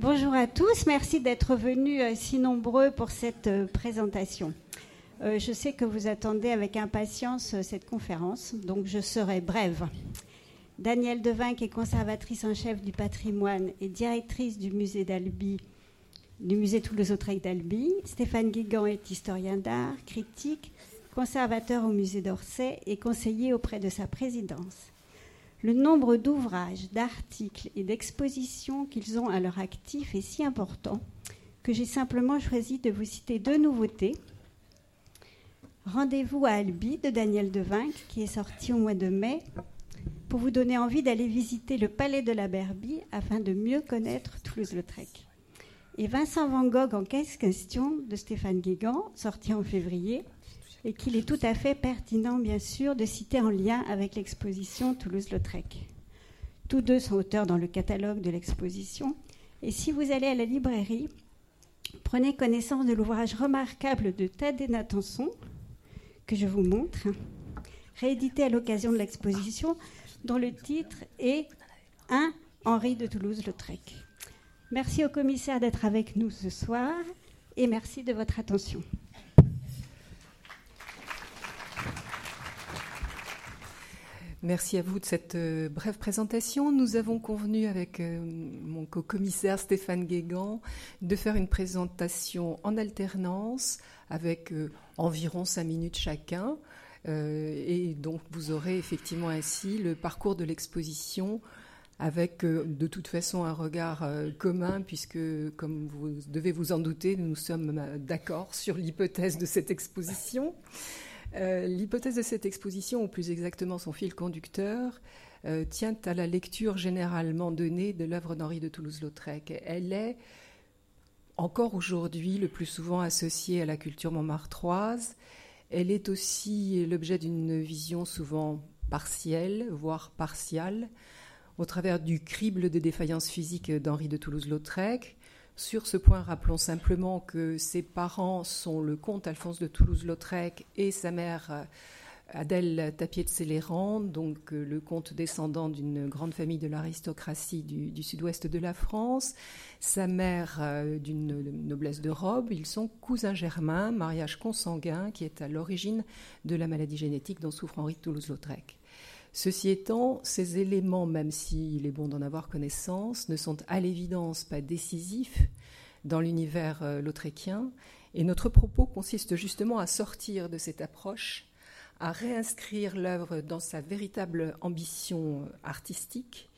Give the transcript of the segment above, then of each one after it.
Bonjour à tous, merci d'être venus euh, si nombreux pour cette euh, présentation. Euh, je sais que vous attendez avec impatience cette conférence, donc je serai brève. Danielle Devin, qui est conservatrice en chef du patrimoine et directrice du musée d'Albi, du musée Toulouse-Lautrec d'Albi. Stéphane Guigan est historien d'art, critique, conservateur au musée d'Orsay et conseiller auprès de sa présidence. Le nombre d'ouvrages, d'articles et d'expositions qu'ils ont à leur actif est si important que j'ai simplement choisi de vous citer deux nouveautés. Rendez-vous à Albi de Daniel Devinck, qui est sorti au mois de mai, pour vous donner envie d'aller visiter le palais de la Berbie afin de mieux connaître Toulouse-Lautrec. Et Vincent Van Gogh en 15 questions de Stéphane Guégan, sorti en février, et qu'il est tout à fait pertinent, bien sûr, de citer en lien avec l'exposition Toulouse-Lautrec. Tous deux sont auteurs dans le catalogue de l'exposition. Et si vous allez à la librairie, prenez connaissance de l'ouvrage remarquable de Thaddée Natanson, que je vous montre, réédité à l'occasion de l'exposition, dont le titre est Un Henri de Toulouse-Lautrec. Merci au commissaire d'être avec nous ce soir et merci de votre attention. Merci à vous de cette euh, brève présentation. Nous avons convenu avec euh, mon co-commissaire Stéphane Guégan de faire une présentation en alternance avec euh, environ cinq minutes chacun. et donc vous aurez effectivement ainsi le parcours de l'exposition avec de toute façon un regard commun puisque, comme vous devez vous en douter, nous sommes d'accord sur l'hypothèse de cette exposition. Euh, l'hypothèse de cette exposition, ou plus exactement son fil conducteur, euh, tient à la lecture généralement donnée de l'œuvre d'Henri de Toulouse-Lautrec. Elle est encore aujourd'hui le plus souvent associée à la culture montmartroise. Elle est aussi l'objet d'une vision souvent partielle, voire partiale, au travers du crible des défaillances physiques d'Henri de Toulouse-Lautrec, sur ce point, rappelons simplement que ses parents sont le comte Alphonse de Toulouse-Lautrec et sa mère euh, Adèle Tapier de Céléran, donc euh, le comte descendant d'une grande famille de l'aristocratie du, sud-ouest de la France, sa mère euh, d'une noblesse de robe. Ils sont cousins germains, mariage consanguin qui est à l'origine de la maladie génétique dont souffre Henri de Toulouse-Lautrec. Ceci étant, ces éléments, même s'il est bon d'en avoir connaissance, ne sont à l'évidence pas décisifs dans l'univers euh, lautréquien. Et notre propos consiste justement à sortir de cette approche, à réinscrire l'œuvre dans sa véritable ambition euh, artistique,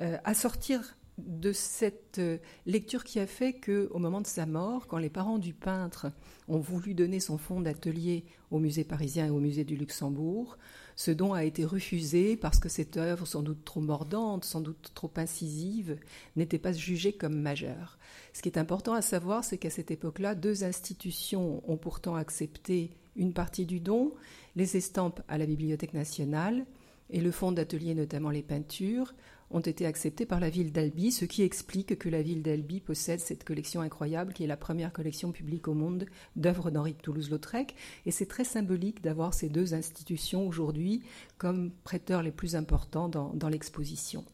euh, à sortir de cette lecture qui a fait que, au moment de sa mort, quand les parents du peintre ont voulu donner son fonds d'atelier au musée parisien et au musée du Luxembourg, ce don a été refusé parce que cette œuvre, sans doute trop mordante, sans doute trop incisive, n'était pas jugée comme majeure. Ce qui est important à savoir, c'est qu'à cette époque-là, deux institutions ont pourtant accepté une partie du don, les estampes à la Bibliothèque nationale et le fonds d'atelier, notamment les peintures, ont été acceptés par la ville d'Albi, ce qui explique que la ville d'Albi possède cette collection incroyable qui est la première collection publique au monde d'œuvres d'Henri de Toulouse-Lautrec. Et c'est très symbolique d'avoir ces deux institutions aujourd'hui comme prêteurs les plus importants dans, l'exposition.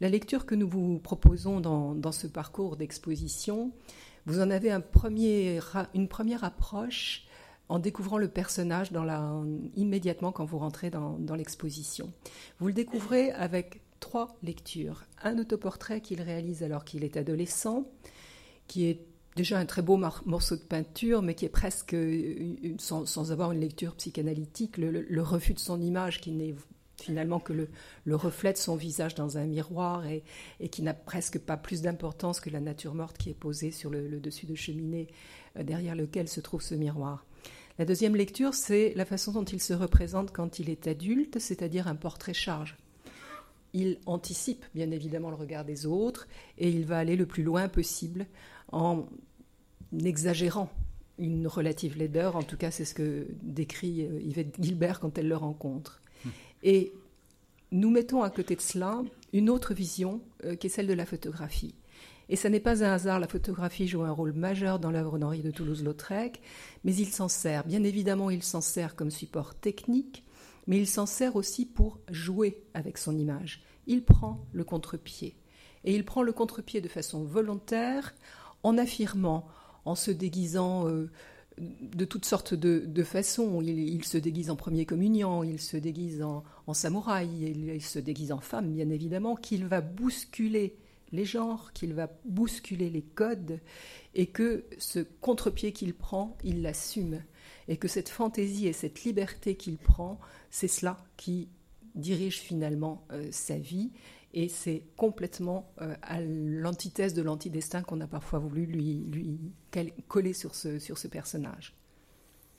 La lecture que nous vous proposons dans, ce parcours d'exposition, vous en avez un premier, une première approche en découvrant le personnage dans la, immédiatement quand vous rentrez dans, dans l'exposition. Vous le découvrez avec trois lectures. Un autoportrait qu'il réalise alors qu'il est adolescent, qui est déjà un très beau morceau de peinture, mais qui est presque, sans, avoir une lecture psychanalytique, le, refus de son image qui n'est finalement que le, reflet de son visage dans un miroir et, qui n'a presque pas plus d'importance que la nature morte qui est posée sur le, dessus de cheminée euh, derrière lequel se trouve ce miroir. La deuxième lecture, c'est la façon dont il se représente quand il est adulte, c'est-à-dire un portrait charge il anticipe bien évidemment le regard des autres et il va aller le plus loin possible en exagérant une relative laideur. En tout cas, c'est ce que décrit euh, Yvette Gilbert quand elle le rencontre. Hmm. Et nous mettons à côté de cela une autre vision euh, qui est celle de la photographie. Et ce n'est pas un hasard, la photographie joue un rôle majeur dans l'œuvre d'Henri de Toulouse-Lautrec, mais il s'en sert. Bien évidemment, il s'en sert comme support technique, mais il s'en sert aussi pour jouer avec son image. Il prend le contre-pied. Et il prend le contre-pied de façon volontaire en affirmant, en se déguisant euh, de toutes sortes de, façons. Il, se déguise en premier communion, il se déguise en, samouraï, il, se déguise en femme, bien évidemment, qu'il va bousculer les genres, qu'il va bousculer les codes, et que ce contre-pied qu'il prend, il l'assume. Et que cette fantaisie et cette liberté qu'il prend, c'est cela qui dirige finalement euh, sa vie et c'est complètement euh, à l'antithèse de l'antidestin qu'on a parfois voulu lui, lui coller sur ce, sur ce personnage.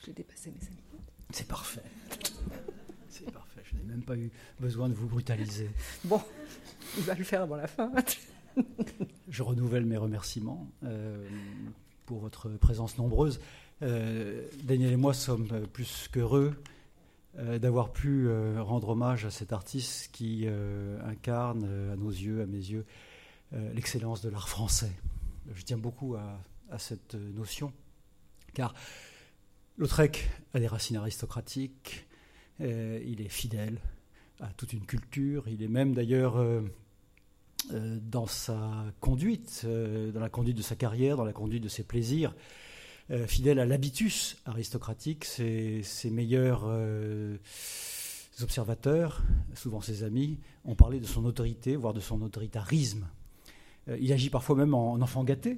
J'ai dépassé mes amis. C'est parfait. C'est parfait. Je n'ai même pas eu besoin de vous brutaliser. Bon, il va le faire avant la fin. Je renouvelle mes remerciements euh, pour votre présence nombreuse. Daniel et moi sommes plus qu'heureux d'avoir pu euh, rendre hommage à cet artiste qui euh, incarne, à nos yeux, à mes yeux, l'excellence de l'art français. Je tiens beaucoup à, cette notion, car Lautrec a des racines aristocratiques, il est fidèle à toute une culture, il est même d'ailleurs dans sa conduite, dans la conduite de sa carrière, dans la conduite de ses plaisirs, euh, fidèle à l'habitus aristocratique, ses, meilleurs euh, observateurs, souvent ses amis, ont parlé de son autorité, voire de son autoritarisme. Euh, il agit parfois même en, enfant gâté,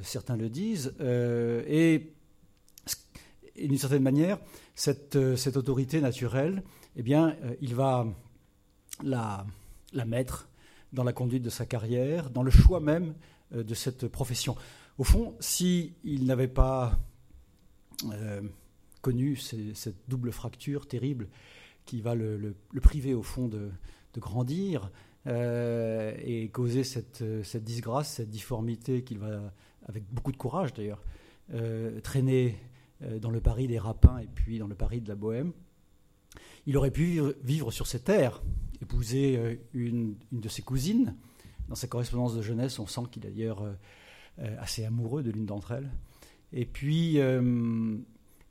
certains le disent, et, d'une certaine manière, cette, autorité naturelle, eh bien, il va la, la mettre dans la conduite de sa carrière, dans le choix même de cette profession. Au fond, s'il n'avait pas euh, connu cette double fracture terrible qui va le, priver au fond de, grandir euh, et causer cette, disgrâce, cette difformité qu'il va, avec beaucoup de courage d'ailleurs, euh, traîner dans le Paris des rapins et puis dans le Paris de la Bohème, il aurait pu vivre, sur ces terres, épouser une, de ses cousines. Dans sa correspondance de jeunesse, on sent qu'il a d'ailleurs assez amoureux de l'une d'entre elles. Et puis, euh,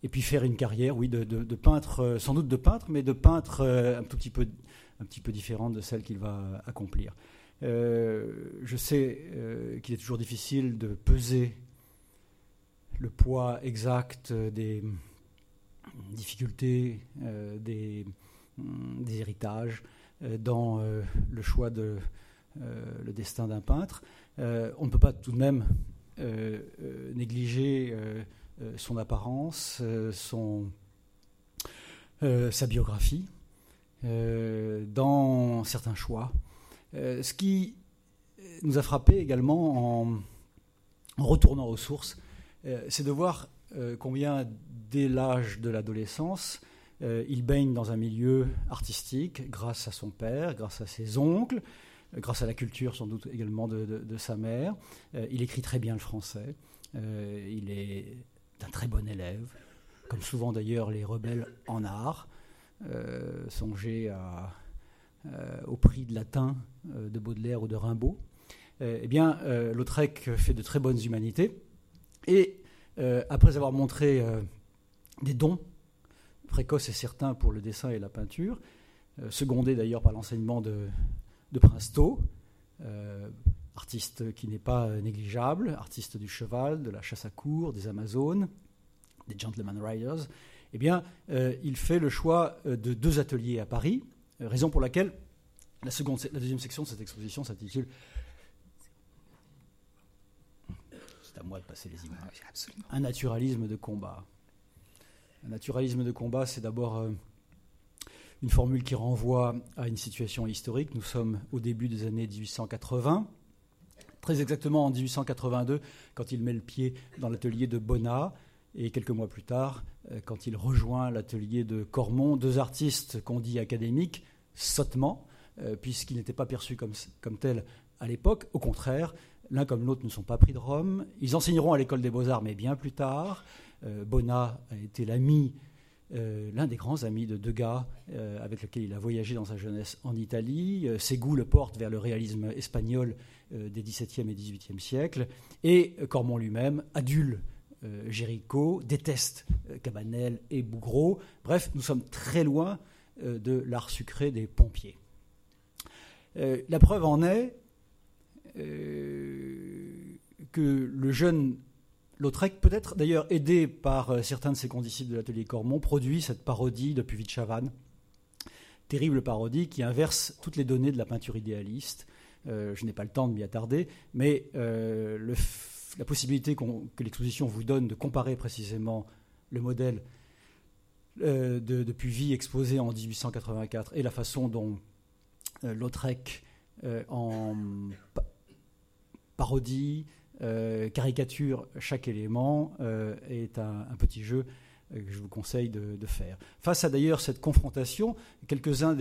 et puis faire une carrière, oui, de, peintre, euh, sans doute de peintre, mais de peintre un tout petit peu, un petit peu différente de celle qu'il va accomplir. je sais qu'il est toujours difficile de peser le poids exact des difficultés, des, des, héritages dans le choix de le destin d'un peintre. Euh, on ne peut pas tout de même euh, euh, négliger son apparence, sa biographie, dans certains choix. ce qui nous a frappé également en, retournant aux sources, c'est de voir combien dès l'âge de l'adolescence, il baigne dans un milieu artistique grâce à son père, grâce à ses oncles, grâce à la culture sans doute également de, sa mère. Euh, il écrit très bien le français. Euh, il est un très bon élève, comme souvent d'ailleurs les rebelles en art. Euh, songez au prix de latin de Baudelaire ou de Rimbaud. eh bien, Lautrec fait de très bonnes humanités. Et après avoir montré des dons précoces et certains pour le dessin et la peinture, secondés d'ailleurs par l'enseignement de, de Princeau, euh, artiste qui n'est pas négligeable, artiste du cheval, de la chasse à cour, des Amazones, des Gentleman Riders, eh bien, euh, il fait le choix euh, de deux ateliers à Paris, raison pour laquelle la, seconde, la deuxième section de cette exposition s'intitule C'est à moi de passer les images. Un naturalisme de combat. Un naturalisme de combat, c'est d'abord une formule qui renvoie à une situation historique. Nous sommes au début des années 1880, très exactement en 1882, quand il met le pied dans l'atelier de Bonnat, et quelques mois plus tard, euh, quand il rejoint l'atelier de Cormont, deux artistes qu'on dit académiques, sottement, euh, puisqu'ils n'étaient pas perçus comme, comme tels à l'époque. Au contraire, l'un comme l'autre ne sont pas pris de Rome. Ils enseigneront à l'école des beaux-arts, mais bien plus tard. Euh, Bonnat a été l'ami euh, l'un des grands amis de Degas, euh, avec lequel il a voyagé dans sa jeunesse en Italie. Euh, ses goûts le portent vers le réalisme espagnol des XVIIe et XVIIIe siècles. Et Cormon lui-même adule Géricault, déteste Cabanel et Bougreau. Bref, nous sommes très loin de l'art sucré des pompiers. la preuve en est que le jeune Lautrec, peut-être d'ailleurs aidé par euh, certains de ses condisciples de l'atelier Cormont, produit cette parodie de Puvis-Chavannes, terrible parodie qui inverse toutes les données de la peinture idéaliste. Euh, je n'ai pas le temps de m'y attarder, mais euh, la possibilité que l'exposition vous donne de comparer précisément le modèle de, de Puvis exposé en 1884 et la façon dont Lautrec en parodie, euh, caricature chaque élément euh, est un, petit jeu euh, que je vous conseille de, faire. Face à d'ailleurs cette confrontation, quelques-uns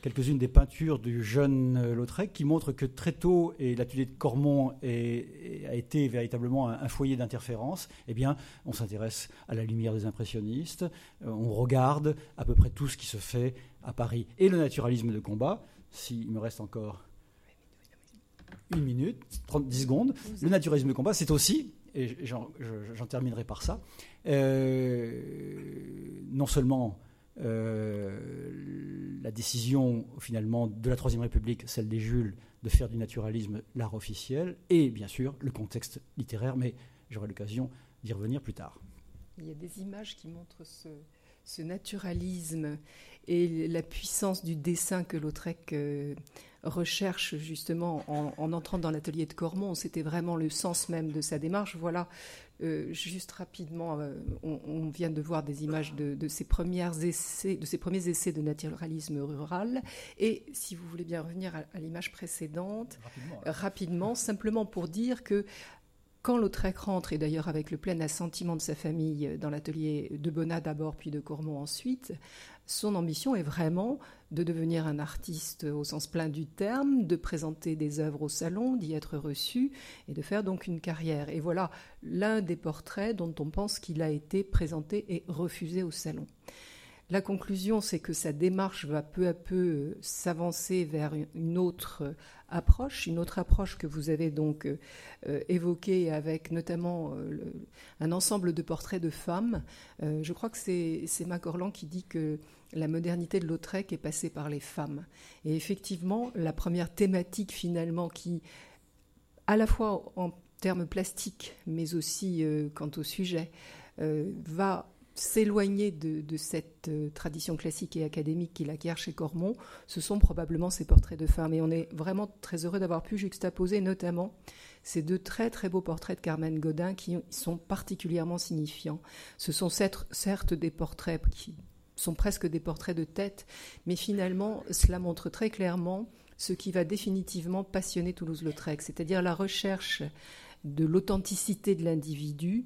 quelques-unes des peintures du jeune Lautrec qui montrent que très tôt, et l'atelier de Cormont a été véritablement un, foyer d'interférence, eh bien, on s'intéresse à la lumière des impressionnistes, on regarde à peu près tout ce qui se fait à Paris. Et le naturalisme de combat, s'il me reste encore une minute, 30, secondes. Le naturalisme de combat, c'est aussi, et j'en terminerai par ça, euh, non seulement euh, la décision finalement de la Troisième République, celle des Jules, de faire du naturalisme l'art officiel, et bien sûr le contexte littéraire, mais j'aurai l'occasion d'y revenir plus tard. Il y a des images qui montrent ce, ce naturalisme et la puissance du dessin que Lautrec euh, recherche justement en, entrant dans l'atelier de Cormont. C'était vraiment le sens même de sa démarche. Voilà, euh, juste rapidement, euh, on, vient de voir des images de, ses premiers essais, de ses premiers essais de naturalisme rural. Et si vous voulez bien revenir à, l'image précédente, rapidement, simplement pour dire que quand Lautrec rentre, et d'ailleurs avec le plein assentiment de sa famille dans l'atelier de Bonnat d'abord, puis de Cormont ensuite, son ambition est vraiment de devenir un artiste au sens plein du terme, de présenter des œuvres au salon, d'y être reçu et de faire donc une carrière. Et voilà l'un des portraits dont on pense qu'il a été présenté et refusé au salon. La conclusion, c'est que sa démarche va peu à peu euh, s'avancer vers une autre euh, approche, une autre approche que vous avez donc euh, évoquée avec notamment un ensemble de portraits de femmes. je crois que c'est Macorlan qui dit que la modernité de Lautrec est passée par les femmes. Et effectivement, la première thématique finalement qui, à la fois en termes plastiques, mais aussi quant au sujet, va s'éloigner de, cette euh, tradition classique et académique qu'il acquiert chez Cormont, ce sont probablement ces portraits de femmes. Et on est vraiment très heureux d'avoir pu juxtaposer notamment ces deux très très beaux portraits de Carmen Godin qui sont particulièrement signifiants. Ce sont certes des portraits qui sont presque des portraits de tête, mais finalement cela montre très clairement ce qui va définitivement passionner Toulouse-Lautrec, c'est-à-dire la recherche de l'authenticité de l'individu,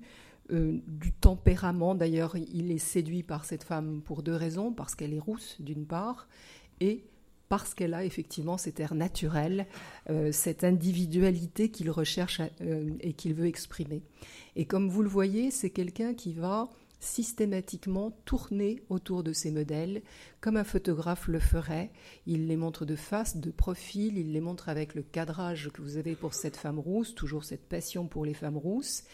euh, du tempérament. D'ailleurs, il est séduit par cette femme pour deux raisons, parce qu'elle est rousse d'une part, et parce qu'elle a effectivement cet air naturel, euh, cette individualité qu'il recherche euh, et qu'il veut exprimer. Et comme vous le voyez, c'est quelqu'un qui va systématiquement tourner autour de ces modèles, comme un photographe le ferait. Il les montre de face, de profil, il les montre avec le cadrage que vous avez pour cette femme rousse, toujours cette passion pour les femmes rousses,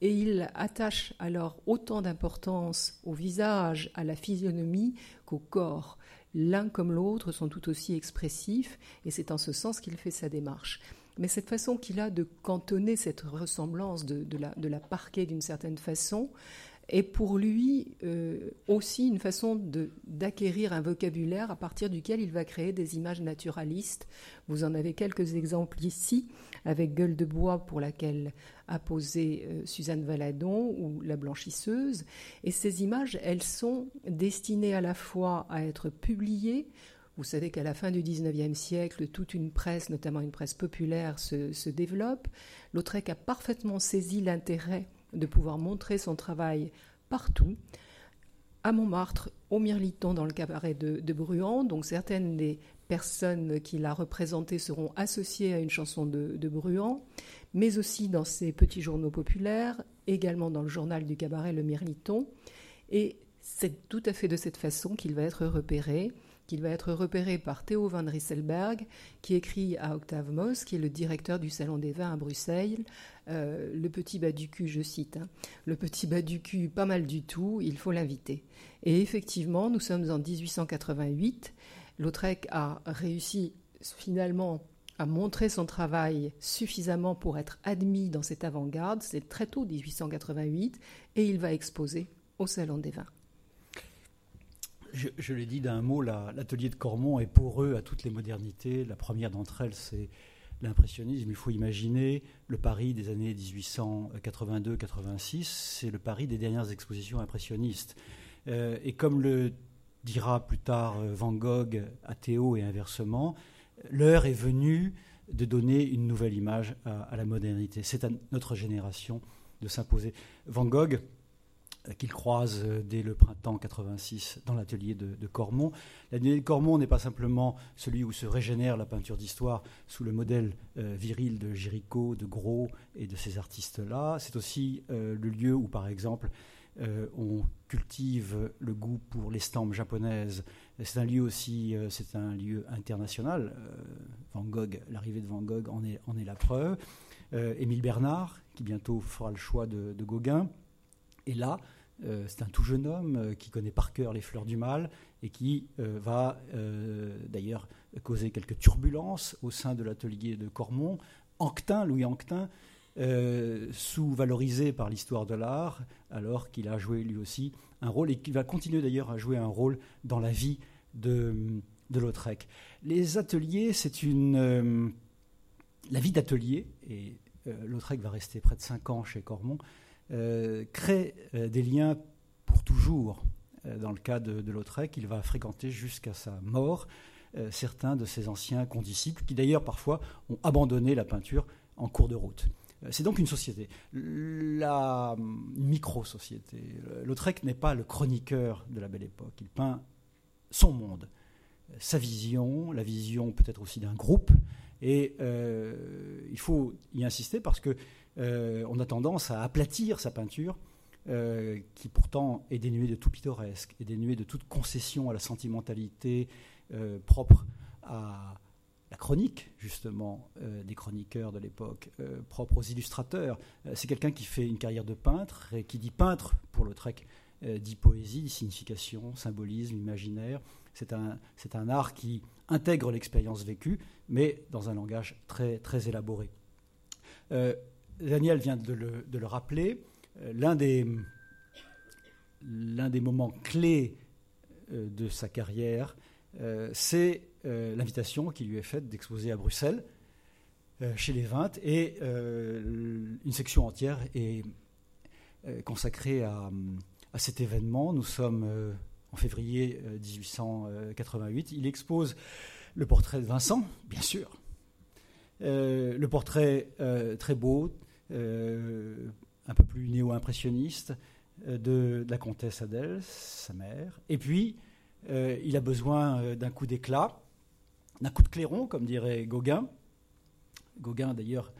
et il attache alors autant d'importance au visage, à la physionomie qu'au corps. L'un comme l'autre sont tout aussi expressifs, et c'est en ce sens qu'il fait sa démarche. Mais cette façon qu'il a de cantonner cette ressemblance, de, la, de la parquer d'une certaine façon, est pour lui euh, aussi une façon d'acquérir un vocabulaire à partir duquel il va créer des images naturalistes. Vous en avez quelques exemples ici, avec Gueule de bois pour laquelle a posé euh, Suzanne Valadon ou La blanchisseuse. Et ces images, elles sont destinées à la fois à être publiées. Vous savez qu'à la fin du XIXe siècle, toute une presse, notamment une presse populaire, se, se développe. Lautrec a parfaitement saisi l'intérêt de pouvoir montrer son travail partout, à Montmartre, au Mirliton, dans le cabaret de, de Bruant. Donc certaines des personnes qui l'a représenté seront associées à une chanson de, de Bruant, mais aussi dans ses petits journaux populaires, également dans le journal du cabaret Le Mirliton. Et c'est tout à fait de cette façon qu'il va être repéré qu'il va être repéré par Théo van Rysselberg, qui écrit à Octave Moss, qui est le directeur du Salon des Vins à Bruxelles, euh, le petit bas du cul, je cite, hein. le petit bas du cul, pas mal du tout, il faut l'inviter. Et effectivement, nous sommes en 1888, Lautrec a réussi finalement a montré son travail suffisamment pour être admis dans cette avant-garde. C'est très tôt, 1888, et il va exposer au Salon des Vins. Je, l'ai dit d'un mot, l'atelier de Cormont est poreux à toutes les modernités. La première d'entre elles, c'est l'impressionnisme. Il faut imaginer le Paris des années 1882-86, c'est le Paris des dernières expositions impressionnistes. Euh, et comme le dira plus tard euh, Van Gogh à Théo et inversement, l'heure est venue de donner une nouvelle image à, la modernité. C'est à notre génération de s'imposer. Van Gogh, qu'il croise euh, dès le printemps 86 dans l'atelier de, Cormont. L'atelier de Cormont n'est pas simplement celui où se régénère la peinture d'histoire sous le modèle viril de Géricault, de Gros et de ces artistes-là. C'est aussi le lieu où, par exemple, on cultive le goût pour l'estampe japonaise. C'est un lieu aussi, euh, c'est un lieu international. Euh, Van Gogh, l'arrivée de Van Gogh en est, la preuve. Euh, Émile Bernard, qui bientôt fera le choix de, Gauguin, est là. c'est un tout jeune homme qui connaît par cœur les fleurs du mal et qui va d'ailleurs causer quelques turbulences au sein de l'atelier de Cormont. Anquetin, Louis Anquetin, euh, sous-valorisé par l'histoire de l'art, alors qu'il a joué lui aussi un rôle et qu'il va continuer d'ailleurs à jouer un rôle dans la vie de, Lautrec. Les ateliers, c'est une. Euh, la vie d'atelier, et euh, Lautrec va rester près de 5 ans chez Cormont, crée des liens pour toujours. dans le cas de, Lautrec, il va fréquenter jusqu'à sa mort certains de ses anciens condisciples, qui d'ailleurs parfois ont abandonné la peinture en cours de route. Euh, c'est donc une société. La micro-société. Lautrec n'est pas le chroniqueur de la belle époque. Il peint son monde, sa vision, la vision peut-être aussi d'un groupe. Et euh, il faut y insister parce que euh, on a tendance à aplatir sa peinture, qui pourtant est dénuée de tout pittoresque, est dénuée de toute concession à la sentimentalité propre à, la chronique, justement, euh, des chroniqueurs de l'époque, euh, propre aux illustrateurs. Euh, c'est quelqu'un qui fait une carrière de peintre et qui dit peintre pour le trek, dit poésie, signification, symbolisme, imaginaire. C'est un, art qui intègre l'expérience vécue, mais dans un langage très, très élaboré. Daniel vient de le, rappeler. l'un, des, l'un des moments clés de sa carrière, c'est euh, l'invitation qui lui est faite d'exposer à Bruxelles, euh, chez les 20, et euh, une section entière est consacrée à, cet événement. Nous sommes en février 1888. Il expose le portrait de Vincent, bien sûr. le portrait très beau, un peu plus néo-impressionniste, de, la comtesse Adèle, sa mère. Et puis, il a besoin d'un coup d'éclat d'un coup de clairon, comme dirait Gauguin. Gauguin, d'ailleurs,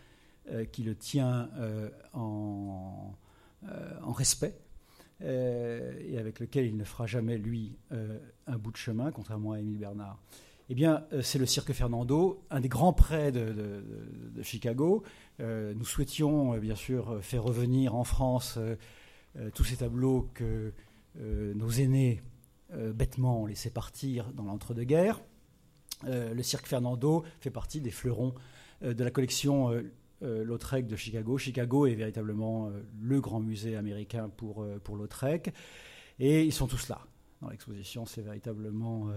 euh, qui le tient euh, en, euh, en, respect, et avec lequel il ne fera jamais, lui, un bout de chemin, contrairement à Émile Bernard. Eh bien, c'est le Cirque Fernando, un des grands prêts de, Chicago. nous souhaitions, bien sûr, faire revenir en France tous ces tableaux que nos aînés, bêtement, ont laissés partir dans l'entre-deux-guerres. Euh, le cirque Fernando fait partie des fleurons euh, de la collection euh, Lautrec de Chicago. Chicago est véritablement le grand musée américain pour, pour Lautrec. Et ils sont tous là dans l'exposition. C'est véritablement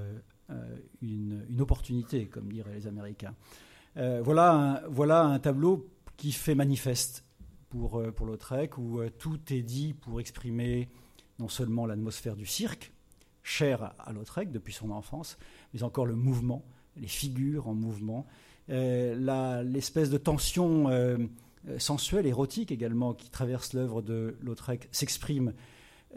une, une, opportunité, comme diraient les Américains. voilà, un, voilà un tableau qui fait manifeste pour, pour Lautrec, où tout est dit pour exprimer non seulement l'atmosphère du cirque, cher à Lautrec depuis son enfance, mais encore le mouvement, les figures en mouvement, euh, l'espèce de tension euh, sensuelle, érotique également, qui traverse l'œuvre de Lautrec s'exprime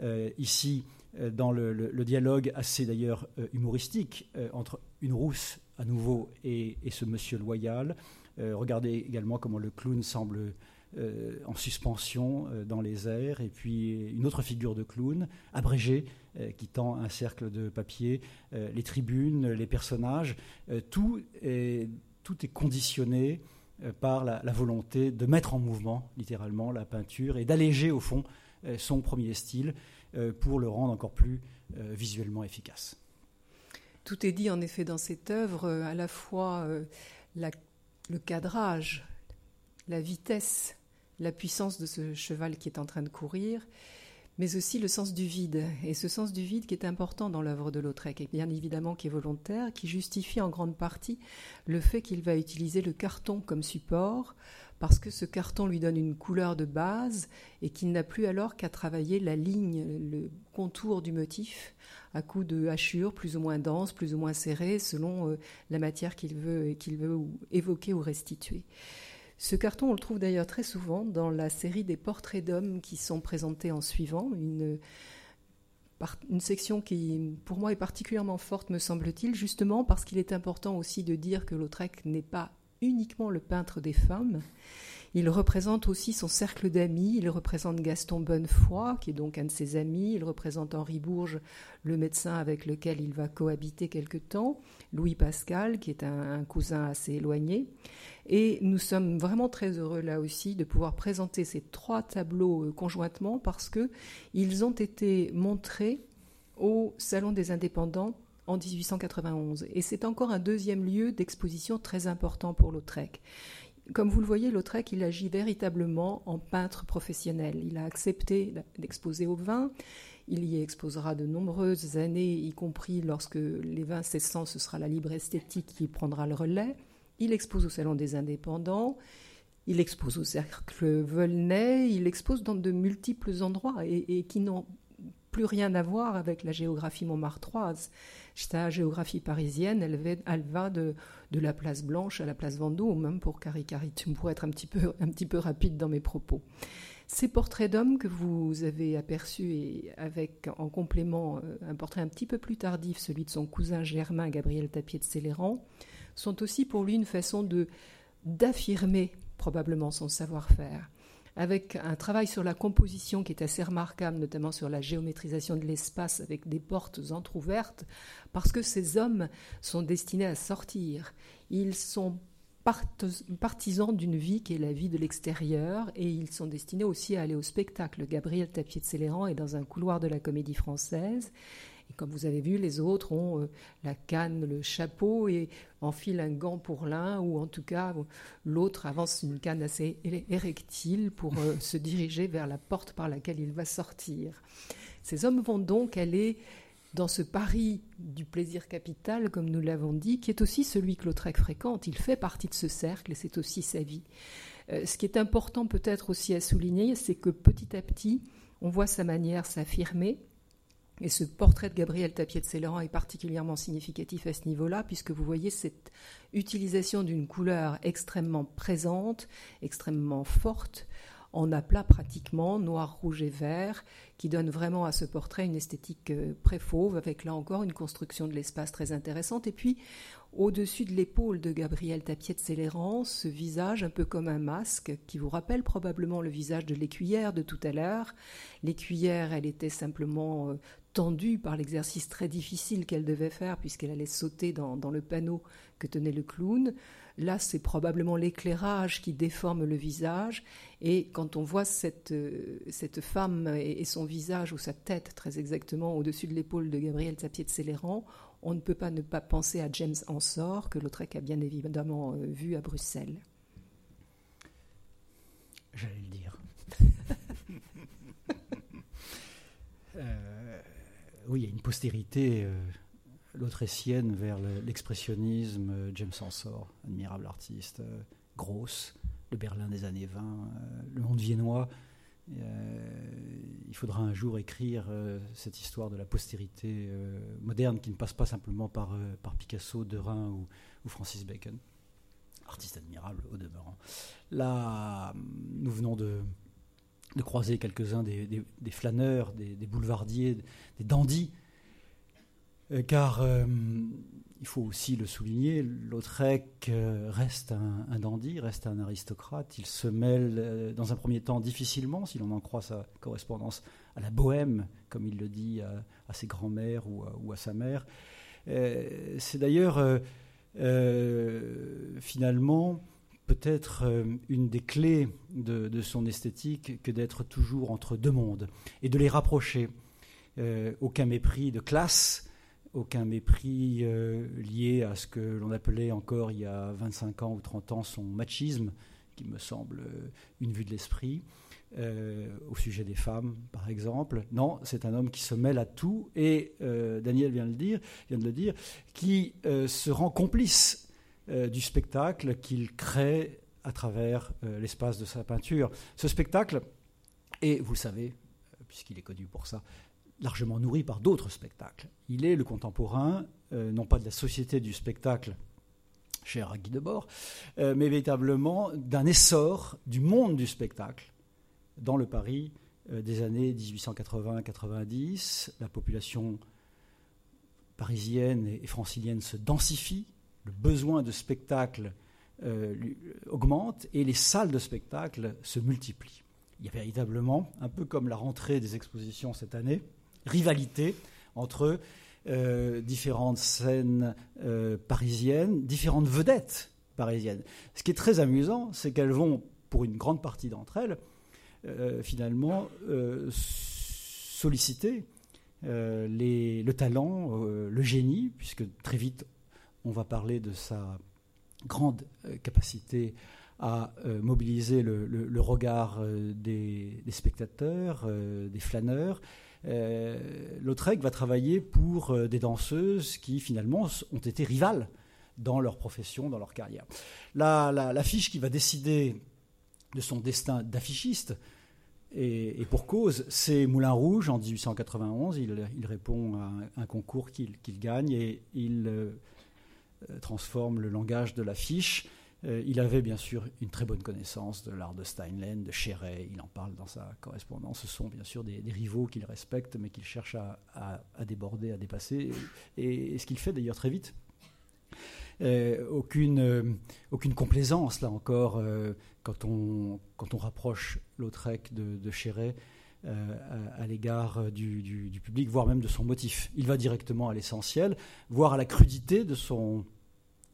euh, ici dans le, dialogue assez d'ailleurs humoristique entre une rousse à nouveau et, ce monsieur loyal. regardez également comment le clown semble euh, en suspension euh, dans les airs, et puis une autre figure de clown, abrégée, euh, qui tend un cercle de papier, les tribunes, les personnages, tout, est, tout est conditionné par la, volonté de mettre en mouvement, littéralement, la peinture et d'alléger, au fond, son premier style pour le rendre encore plus visuellement efficace. Tout est dit en effet dans cette œuvre, à la fois le cadrage, la vitesse, la puissance de ce cheval qui est en train de courir, mais aussi le sens du vide. Et ce sens du vide qui est important dans l'œuvre de Lautrec, et bien évidemment qui est volontaire, qui justifie en grande partie le fait qu'il va utiliser le carton comme support, parce que ce carton lui donne une couleur de base et qu'il n'a plus alors qu'à travailler la ligne, le contour du motif à coups de hachures plus ou moins denses, plus ou moins serrées, selon euh, la matière qu'il veut, qu'il veut évoquer ou restituer. Ce carton, on le trouve d'ailleurs très souvent dans la série des portraits d'hommes qui sont présentés en suivant, une, section qui, pour moi, est particulièrement forte, me semble-t-il, justement parce qu'il est important aussi de dire que Lautrec n'est pas uniquement le peintre des femmes, il représente aussi son cercle d'amis, il représente Gaston Bonnefoy, qui est donc un de ses amis, il représente Henri Bourges, le médecin avec lequel il va cohabiter quelque temps, Louis Pascal, qui est un, cousin assez éloigné. Et nous sommes vraiment très heureux là aussi de pouvoir présenter ces trois tableaux euh, conjointement parce qu'ils ont été montrés au Salon des indépendants en 1891. Et c'est encore un deuxième lieu d'exposition très important pour Lautrec. Comme vous le voyez, Lautrec, il agit véritablement en peintre professionnel. Il a accepté d'exposer au vin. Il y exposera de nombreuses années, y compris lorsque les vins cessant, ce sera la libre esthétique qui prendra le relais. Il expose au Salon des Indépendants. Il expose au Cercle Volnay. Il expose dans de multiples endroits et, qui n'ont plus rien à voir avec la géographie montmartroise. Sa géographie parisienne, elle, va de, la place Blanche à la place Vendôme, même pour Caricaritum, pour être un petit, peu, un petit peu rapide dans mes propos. Ces portraits d'hommes que vous avez aperçus et avec en complément euh, un portrait un petit peu plus tardif, celui de son cousin Germain Gabriel Tapier de Céléran, sont aussi pour lui une façon de d'affirmer probablement son savoir-faire avec un travail sur la composition qui est assez remarquable, notamment sur la géométrisation de l'espace avec des portes entr'ouvertes, parce que ces hommes sont destinés à sortir. Ils sont partisans d'une vie qui est la vie de l'extérieur et ils sont destinés aussi à aller au spectacle. Gabriel Tapier de Céléran est dans un couloir de la comédie française et comme vous avez vu, les autres ont euh, la canne, le chapeau et enfilent un gant pour l'un, ou en tout cas, l'autre avance une canne assez érectile pour euh, se diriger vers la porte par laquelle il va sortir. Ces hommes vont donc aller dans ce pari du plaisir capital, comme nous l'avons dit, qui est aussi celui que Lautrec fréquente. Il fait partie de ce cercle et c'est aussi sa vie. Euh, ce qui est important peut-être aussi à souligner, c'est que petit à petit, on voit sa manière s'affirmer, et ce portrait de Gabriel Tapier de est particulièrement significatif à ce niveau-là, puisque vous voyez cette utilisation d'une couleur extrêmement présente, extrêmement forte, en aplat pratiquement, noir, rouge et vert, qui donne vraiment à ce portrait une esthétique euh, préfauve, avec là encore une construction de l'espace très intéressante. Et puis, au-dessus de l'épaule de Gabriel Tapier de Céléran, ce visage un peu comme un masque, qui vous rappelle probablement le visage de l'écuyère de tout à l'heure. L'écuyère, elle était simplement euh, tendue par l'exercice très difficile qu'elle devait faire, puisqu'elle allait sauter dans, le panneau que tenait le clown. Là, c'est probablement l'éclairage qui déforme le visage. Et quand on voit cette, euh, femme et, son visage, ou sa tête très exactement, au-dessus de l'épaule de Gabriel Tapier de Céléran, on ne peut pas ne pas penser à James Ensor, que Lautrec a bien évidemment euh, vu à Bruxelles. J'allais le dire. Euh, oui, il y a une postérité l'autrichienne vers l'expressionnisme, euh, James Ensor, admirable artiste, euh, grosse, le Berlin des années 20, euh, le monde viennois. il faudra un jour écrire cette histoire de la postérité moderne qui ne passe pas simplement par, par Picasso, Derain ou, ou, Francis Bacon. Artiste admirable au demeurant. Là, nous venons de, de croiser quelques-uns des, flâneurs, des, des, boulevardiers, des dandys euh, car euh, il faut aussi le souligner, Lautrec euh, reste un, dandy, reste un aristocrate. Il se mêle dans un premier temps difficilement, si l'on en croit sa correspondance, à la bohème, comme il le dit à, ses grands-mères ou, à sa mère. C'est d'ailleurs finalement peut-être une des clés de, son esthétique que d'être toujours entre deux mondes et de les rapprocher. aucun mépris de classe, aucun mépris lié à ce que l'on appelait encore il y a 25 ans ou 30 ans son machisme, qui me semble une vue de l'esprit. au sujet des femmes, par exemple. Non, c'est un homme qui se mêle à tout et Daniel vient, le dire, vient de le dire, qui se rend complice du spectacle qu'il crée à travers l'espace de sa peinture. Ce spectacle, et vous le savez, puisqu'il est connu pour ça, largement nourri par d'autres spectacles. Il est le contemporain, euh, non pas de la société du spectacle, cher à Guy Debord, euh, mais véritablement d'un essor du monde du spectacle dans le Paris euh, des années 1880-90. La population parisienne et francilienne se densifie, le besoin de spectacle augmente et les salles de spectacle se multiplient. Il y a véritablement, un peu comme la rentrée des expositions cette année, rivalité entre euh, différentes scènes euh, parisiennes, différentes vedettes parisiennes. Ce qui est très amusant, c'est qu'elles vont, pour une grande partie d'entre elles, euh, finalement, solliciter le talent, le génie, puisque très vite, on va parler de sa grande capacité à mobiliser le, regard des, spectateurs, des flâneurs, euh, Lautrec va travailler pour euh, des danseuses qui finalement ont été rivales dans leur profession, dans leur carrière. La, qui va décider de son destin d'affichiste, et, pour cause, c'est Moulin Rouge en 1891. Il, répond à un, concours qu'il gagne et il euh, transforme le langage de l'affiche euh, il avait bien sûr une très bonne connaissance de l'art de Steinlen, de Chéret, il en parle dans sa correspondance. Ce sont bien sûr des, rivaux qu'il respecte, mais qu'il cherche à, déborder, à dépasser, et, ce qu'il fait d'ailleurs très vite. Euh, aucune, euh, complaisance, là encore, quand, on, rapproche Lautrec de, Chéret. à, l'égard du, public, voire même de son motif. Il va directement à l'essentiel, voire à la crudité de son,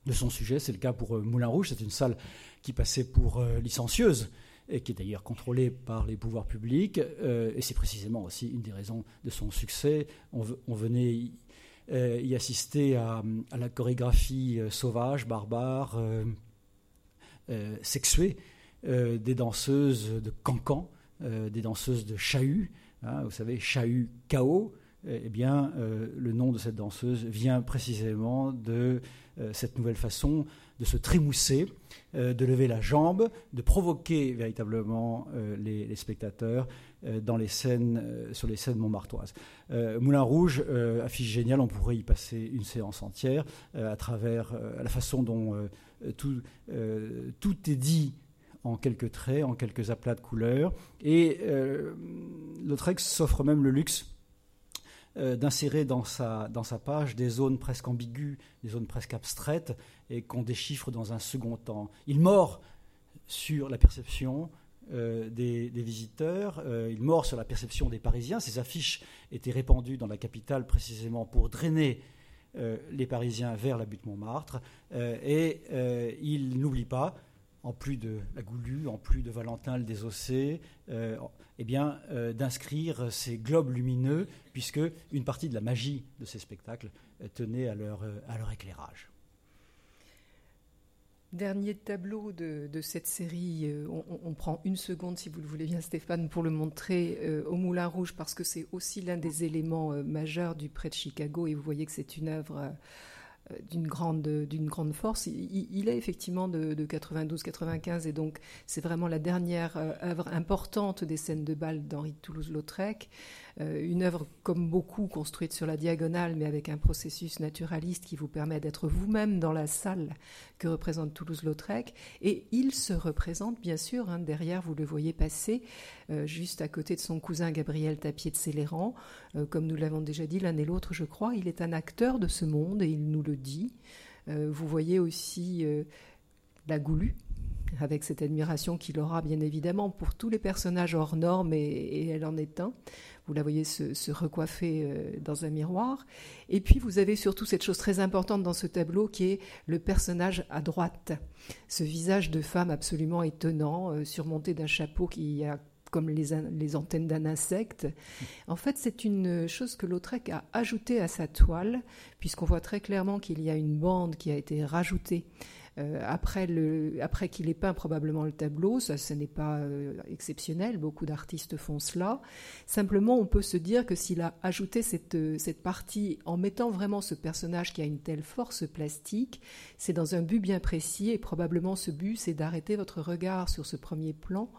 de son sujet. C'est le cas pour euh, Moulin Rouge, c'est une salle qui passait pour euh, licencieuse et qui est d'ailleurs contrôlée par les pouvoirs publics. Euh, et c'est précisément aussi une des raisons de son succès. On, venait y, assister à, la chorégraphie sauvage, barbare, sexuée des danseuses de cancan, des danseuses de chahut. Hein, vous savez, chahut chaos. Eh bien, le nom de cette danseuse vient précisément de euh, cette nouvelle façon de se trémousser, euh, de lever la jambe, de provoquer véritablement euh, les, spectateurs dans les scènes, sur les scènes montmartoises. Moulin Rouge, affiche géniale, on pourrait y passer une séance entière à travers la façon dont tout, tout est dit en quelques traits, en quelques aplats de couleurs. Et Lautrec s'offre même le luxe euh, d'insérer dans sa, dans sa page des zones presque ambiguës, des zones presque abstraites, et qu'on déchiffre dans un second temps. Il mord sur la perception euh, des, visiteurs, euh, il mord sur la perception des Parisiens. Ces affiches étaient répandues dans la capitale précisément pour drainer les Parisiens vers la butte Montmartre, et il n'oublie pas en plus de la Goulue, en plus de Valentin le Désossé, eh bien, euh, d'inscrire ces globes lumineux, puisque une partie de la magie de ces spectacles euh, tenait à leur, euh, à leur éclairage. Dernier tableau de, cette série, on, prend une seconde si vous le voulez bien Stéphane pour le montrer au Moulin Rouge parce que c'est aussi l'un des éléments majeurs du prêt de Chicago et vous voyez que c'est une œuvre d'une grande, d'une grande force. Il, est effectivement de, 92-95 et donc c'est vraiment la dernière euh, œuvre importante des scènes de bal d'Henri de Toulouse-Lautrec. Euh, une œuvre comme beaucoup construite sur la diagonale, mais avec un processus naturaliste qui vous permet d'être vous-même dans la salle que représente Toulouse-Lautrec. Et il se représente, bien sûr, hein, derrière, vous le voyez passer, euh, juste à côté de son cousin Gabriel Tapier de Céléran. Euh, comme nous l'avons déjà dit l'un et l'autre, je crois, il est un acteur de ce monde et il nous le dit. vous voyez aussi la Goulue, avec cette admiration qu'il aura bien évidemment pour tous les personnages hors normes, et elle en est un. Vous la voyez se, recoiffer euh, dans un miroir. Et puis vous avez surtout cette chose très importante dans ce tableau qui est le personnage à droite. Ce visage de femme absolument étonnant, euh, surmonté d'un chapeau qui a comme les, antennes d'un insecte. En fait, c'est une chose que Lautrec a ajoutée à sa toile, puisqu'on voit très clairement qu'il y a une bande qui a été rajoutée euh, après, qu'il ait peint probablement le tableau, ça ce n'est pas euh, exceptionnel, beaucoup d'artistes font cela. Simplement, on peut se dire que s'il a ajouté euh, cette partie en mettant vraiment ce personnage qui a une telle force plastique, c'est dans un but bien précis et probablement ce but c'est d'arrêter votre regard sur ce premier plan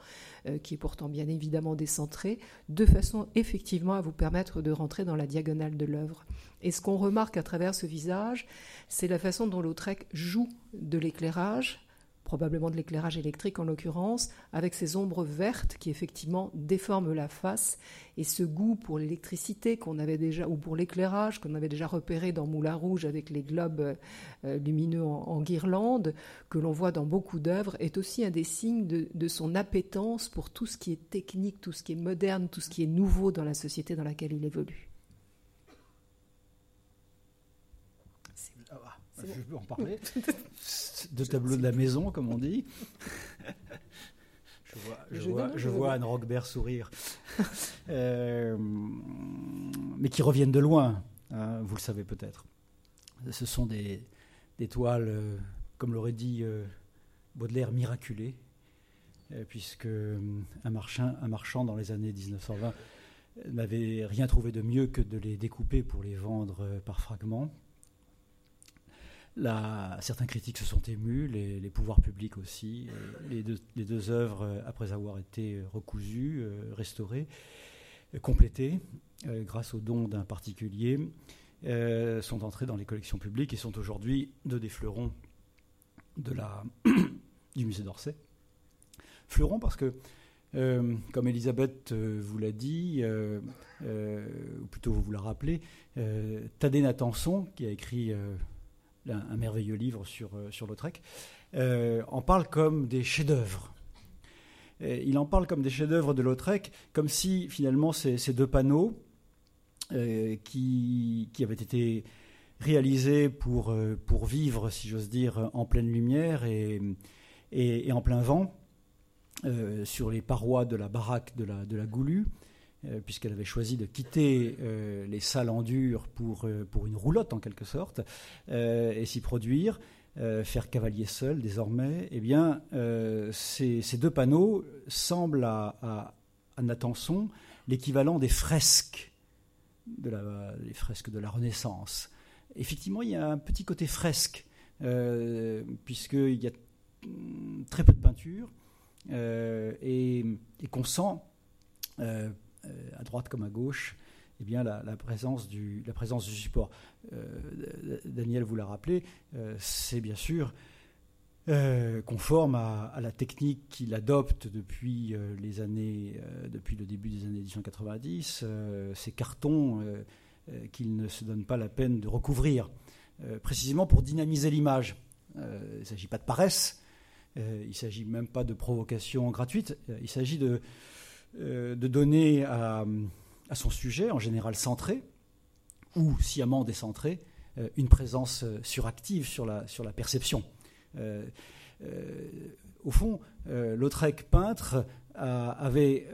qui est pourtant bien évidemment décentré, de façon effectivement à vous permettre de rentrer dans la diagonale de l'œuvre. Et ce qu'on remarque à travers ce visage, c'est la façon dont Lautrec joue de l'éclairage, probablement de l'éclairage électrique en l'occurrence, avec ces ombres vertes qui effectivement déforment la face et ce goût pour l'électricité qu'on avait déjà, ou pour l'éclairage qu'on avait déjà repéré dans Moulin Rouge avec les globes euh, lumineux en, guirlande, que l'on voit dans beaucoup d'œuvres, est aussi un des signes de son appétence pour tout ce qui est technique, tout ce qui est moderne, tout ce qui est nouveau dans la société dans laquelle il évolue. Je peux en parler. de tableau de la maison, comme on dit. Je vois, je vois, Anne Roquebert sourire. Euh, mais qui reviennent de loin, hein, vous le savez peut-être. Ce sont des, toiles, euh, comme l'aurait dit euh, Baudelaire, miraculées, puisque un marchand, un marchand dans les années 1920 n'avait rien trouvé de mieux que de les découper pour les vendre par fragments certains critiques se sont émus, les, pouvoirs publics aussi. Les deux, les deux, œuvres, euh, après avoir été recousues, euh, restaurées, euh, complétées, grâce aux dons d'un particulier, sont entrées dans les collections publiques et sont aujourd'hui deux des fleurons du musée d'Orsay. Fleurons parce que, comme Elisabeth vous l'a dit, ou plutôt vous vous l'a rappelé, Tadé Natanson, qui a écrit un, merveilleux livre sur, euh, Lautrec, euh, en parle comme des chefs-d'œuvre. Il en parle comme des chefs-d'œuvre de Lautrec, comme si finalement ces, deux panneaux euh, qui, qui, avaient été réalisés pour, vivre, si j'ose dire, en pleine lumière et, en plein vent, sur les parois de la baraque de la, Goulue, euh, puisqu'elle avait choisi de quitter euh, les salles en dur pour, euh, pour une roulotte en quelque sorte, et s'y produire, faire cavalier seul désormais, eh bien, ces, ces, deux panneaux semblent à, à, à Natanson l'équivalent des fresques, de la, les fresques de la Renaissance. Effectivement, il y a un petit côté fresque, puisqu'il y a très peu de peinture, et, et qu'on sent euh, à droite comme à gauche, eh bien, la, présence du, support. Euh, Daniel vous l'a rappelé, euh, c'est bien sûr conforme à, la technique qu'il adopte depuis, les années, depuis le début des années 1890, ces cartons qu'il ne se donne pas la peine de recouvrir, précisément pour dynamiser l'image. il ne s'agit pas de paresse, il ne s'agit même pas de provocation gratuite, il s'agit de, euh, de donner à, son sujet, en général centré, ou sciemment décentré, euh, une présence euh, suractive sur la, sur la perception. au fond, Lautrec peintre avait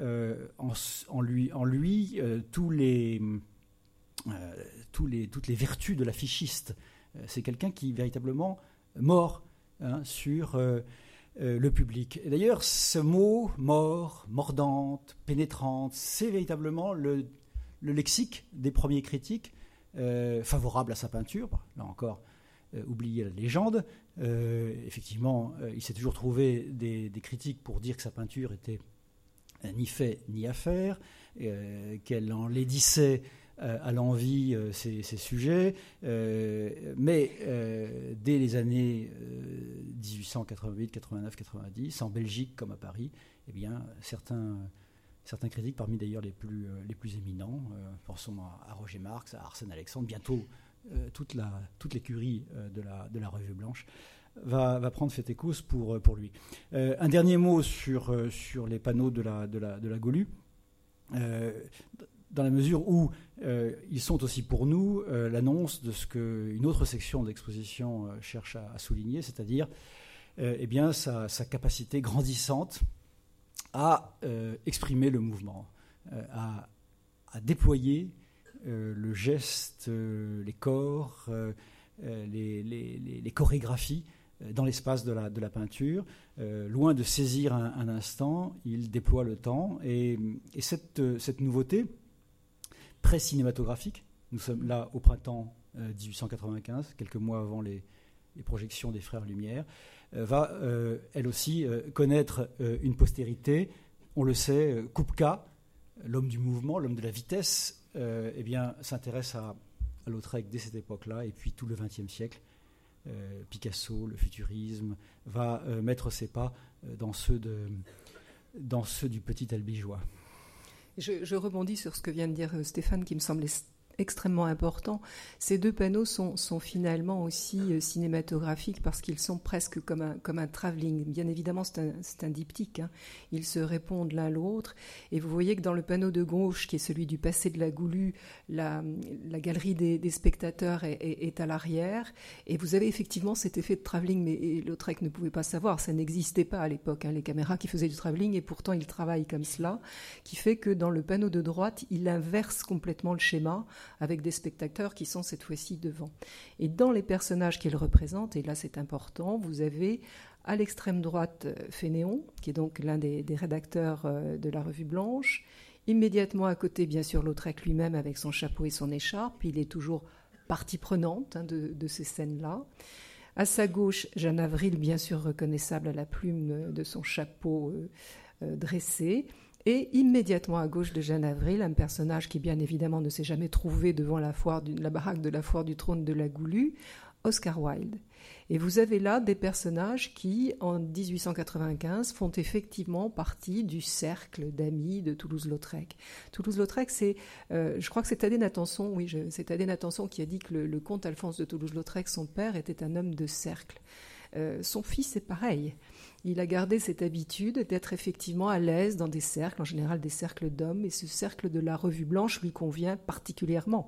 en, lui, tous les, toutes les vertus de l'affichiste. C'est quelqu'un qui véritablement mord hein, sur euh, le public. D'ailleurs, ce mot mort, mordante, pénétrante, c'est véritablement le, lexique des premiers critiques euh, favorables à sa peinture. Là encore, euh, oubliez la légende. effectivement, il s'est toujours trouvé des, critiques pour dire que sa peinture était ni fait ni à faire, qu'elle enlaidissait à l'envie euh, ces, sujets, euh, mais dès les années 1888, 89, 90, en Belgique comme à Paris, eh bien, certains, certains critiques, parmi d'ailleurs les plus, les plus éminents, pensons à, Roger Marx, à Arsène Alexandre, bientôt toute, la, toute l'écurie de, la, de la Revue Blanche, Va, va, prendre cette écosse pour, pour lui. un dernier mot sur, sur les panneaux de la, de la, de la Golu dans la mesure où euh, ils sont aussi pour nous euh, l'annonce de ce qu'une autre section d'exposition euh, cherche à, souligner, c'est-à-dire eh bien, sa, capacité grandissante à exprimer le mouvement, à, déployer le geste, les corps, les, chorégraphies dans l'espace de la, peinture. loin de saisir un, instant, il déploie le temps. Et, cette, nouveauté pré-cinématographique, nous sommes là au printemps 1895, quelques mois avant les, projections des Frères Lumière, euh, va euh, elle aussi euh, connaître une postérité. On le sait, Kupka, l'homme du mouvement, l'homme de la vitesse, eh bien, s'intéresse à, à Lautrec dès cette époque-là, et puis tout le XXe siècle. Picasso, le futurisme, va mettre ses pas dans ceux du petit albigeois. Je, rebondis sur ce que vient de dire Stéphane, qui me semble extrêmement important. Ces deux panneaux sont, finalement aussi euh, cinématographiques parce qu'ils sont presque comme un, comme un travelling. Bien évidemment, c'est un, un, diptyque. Hein. Ils se répondent l'un l'autre. Et vous voyez que dans le panneau de gauche, qui est celui du passé de la Goulue, la, la galerie des, spectateurs est, est, à l'arrière. Et vous avez effectivement cet effet de travelling, mais Lautrec ne pouvait pas savoir. Ça n'existait pas à l'époque, hein, les caméras qui faisaient du travelling. Et pourtant, il travaille comme cela, qui fait que dans le panneau de droite, il inverse complètement le schéma avec des spectateurs qui sont cette fois-ci devant. Et dans les personnages qu'il représente, et là c'est important, vous avez à l'extrême droite euh, Fénéon, qui est donc l'un des, rédacteurs euh, de la Revue Blanche. Immédiatement à côté, bien sûr, Lautrec lui-même avec son chapeau et son écharpe. Il est toujours partie prenante hein, de, ces scènes-là. À sa gauche, Jeanne Avril, bien sûr reconnaissable à la plume de son chapeau euh, dressé. Et immédiatement à gauche de Jeanne Avril, un personnage qui bien évidemment ne s'est jamais trouvé devant la, foire la baraque de la foire du trône de la Goulue, Oscar Wilde. Et vous avez là des personnages qui, en 1895, font effectivement partie du cercle d'amis de Toulouse-Lautrec. Toulouse-Lautrec, c'est, euh, je crois que c'est Thaddée Natanson, oui, c'est Natanson qui a dit que le, comte Alphonse de Toulouse-Lautrec, son père, était un homme de cercle. Euh, son fils est pareil il a gardé cette habitude d'être effectivement à l'aise dans des cercles, en général des cercles d'hommes, et ce cercle de la revue blanche lui convient particulièrement.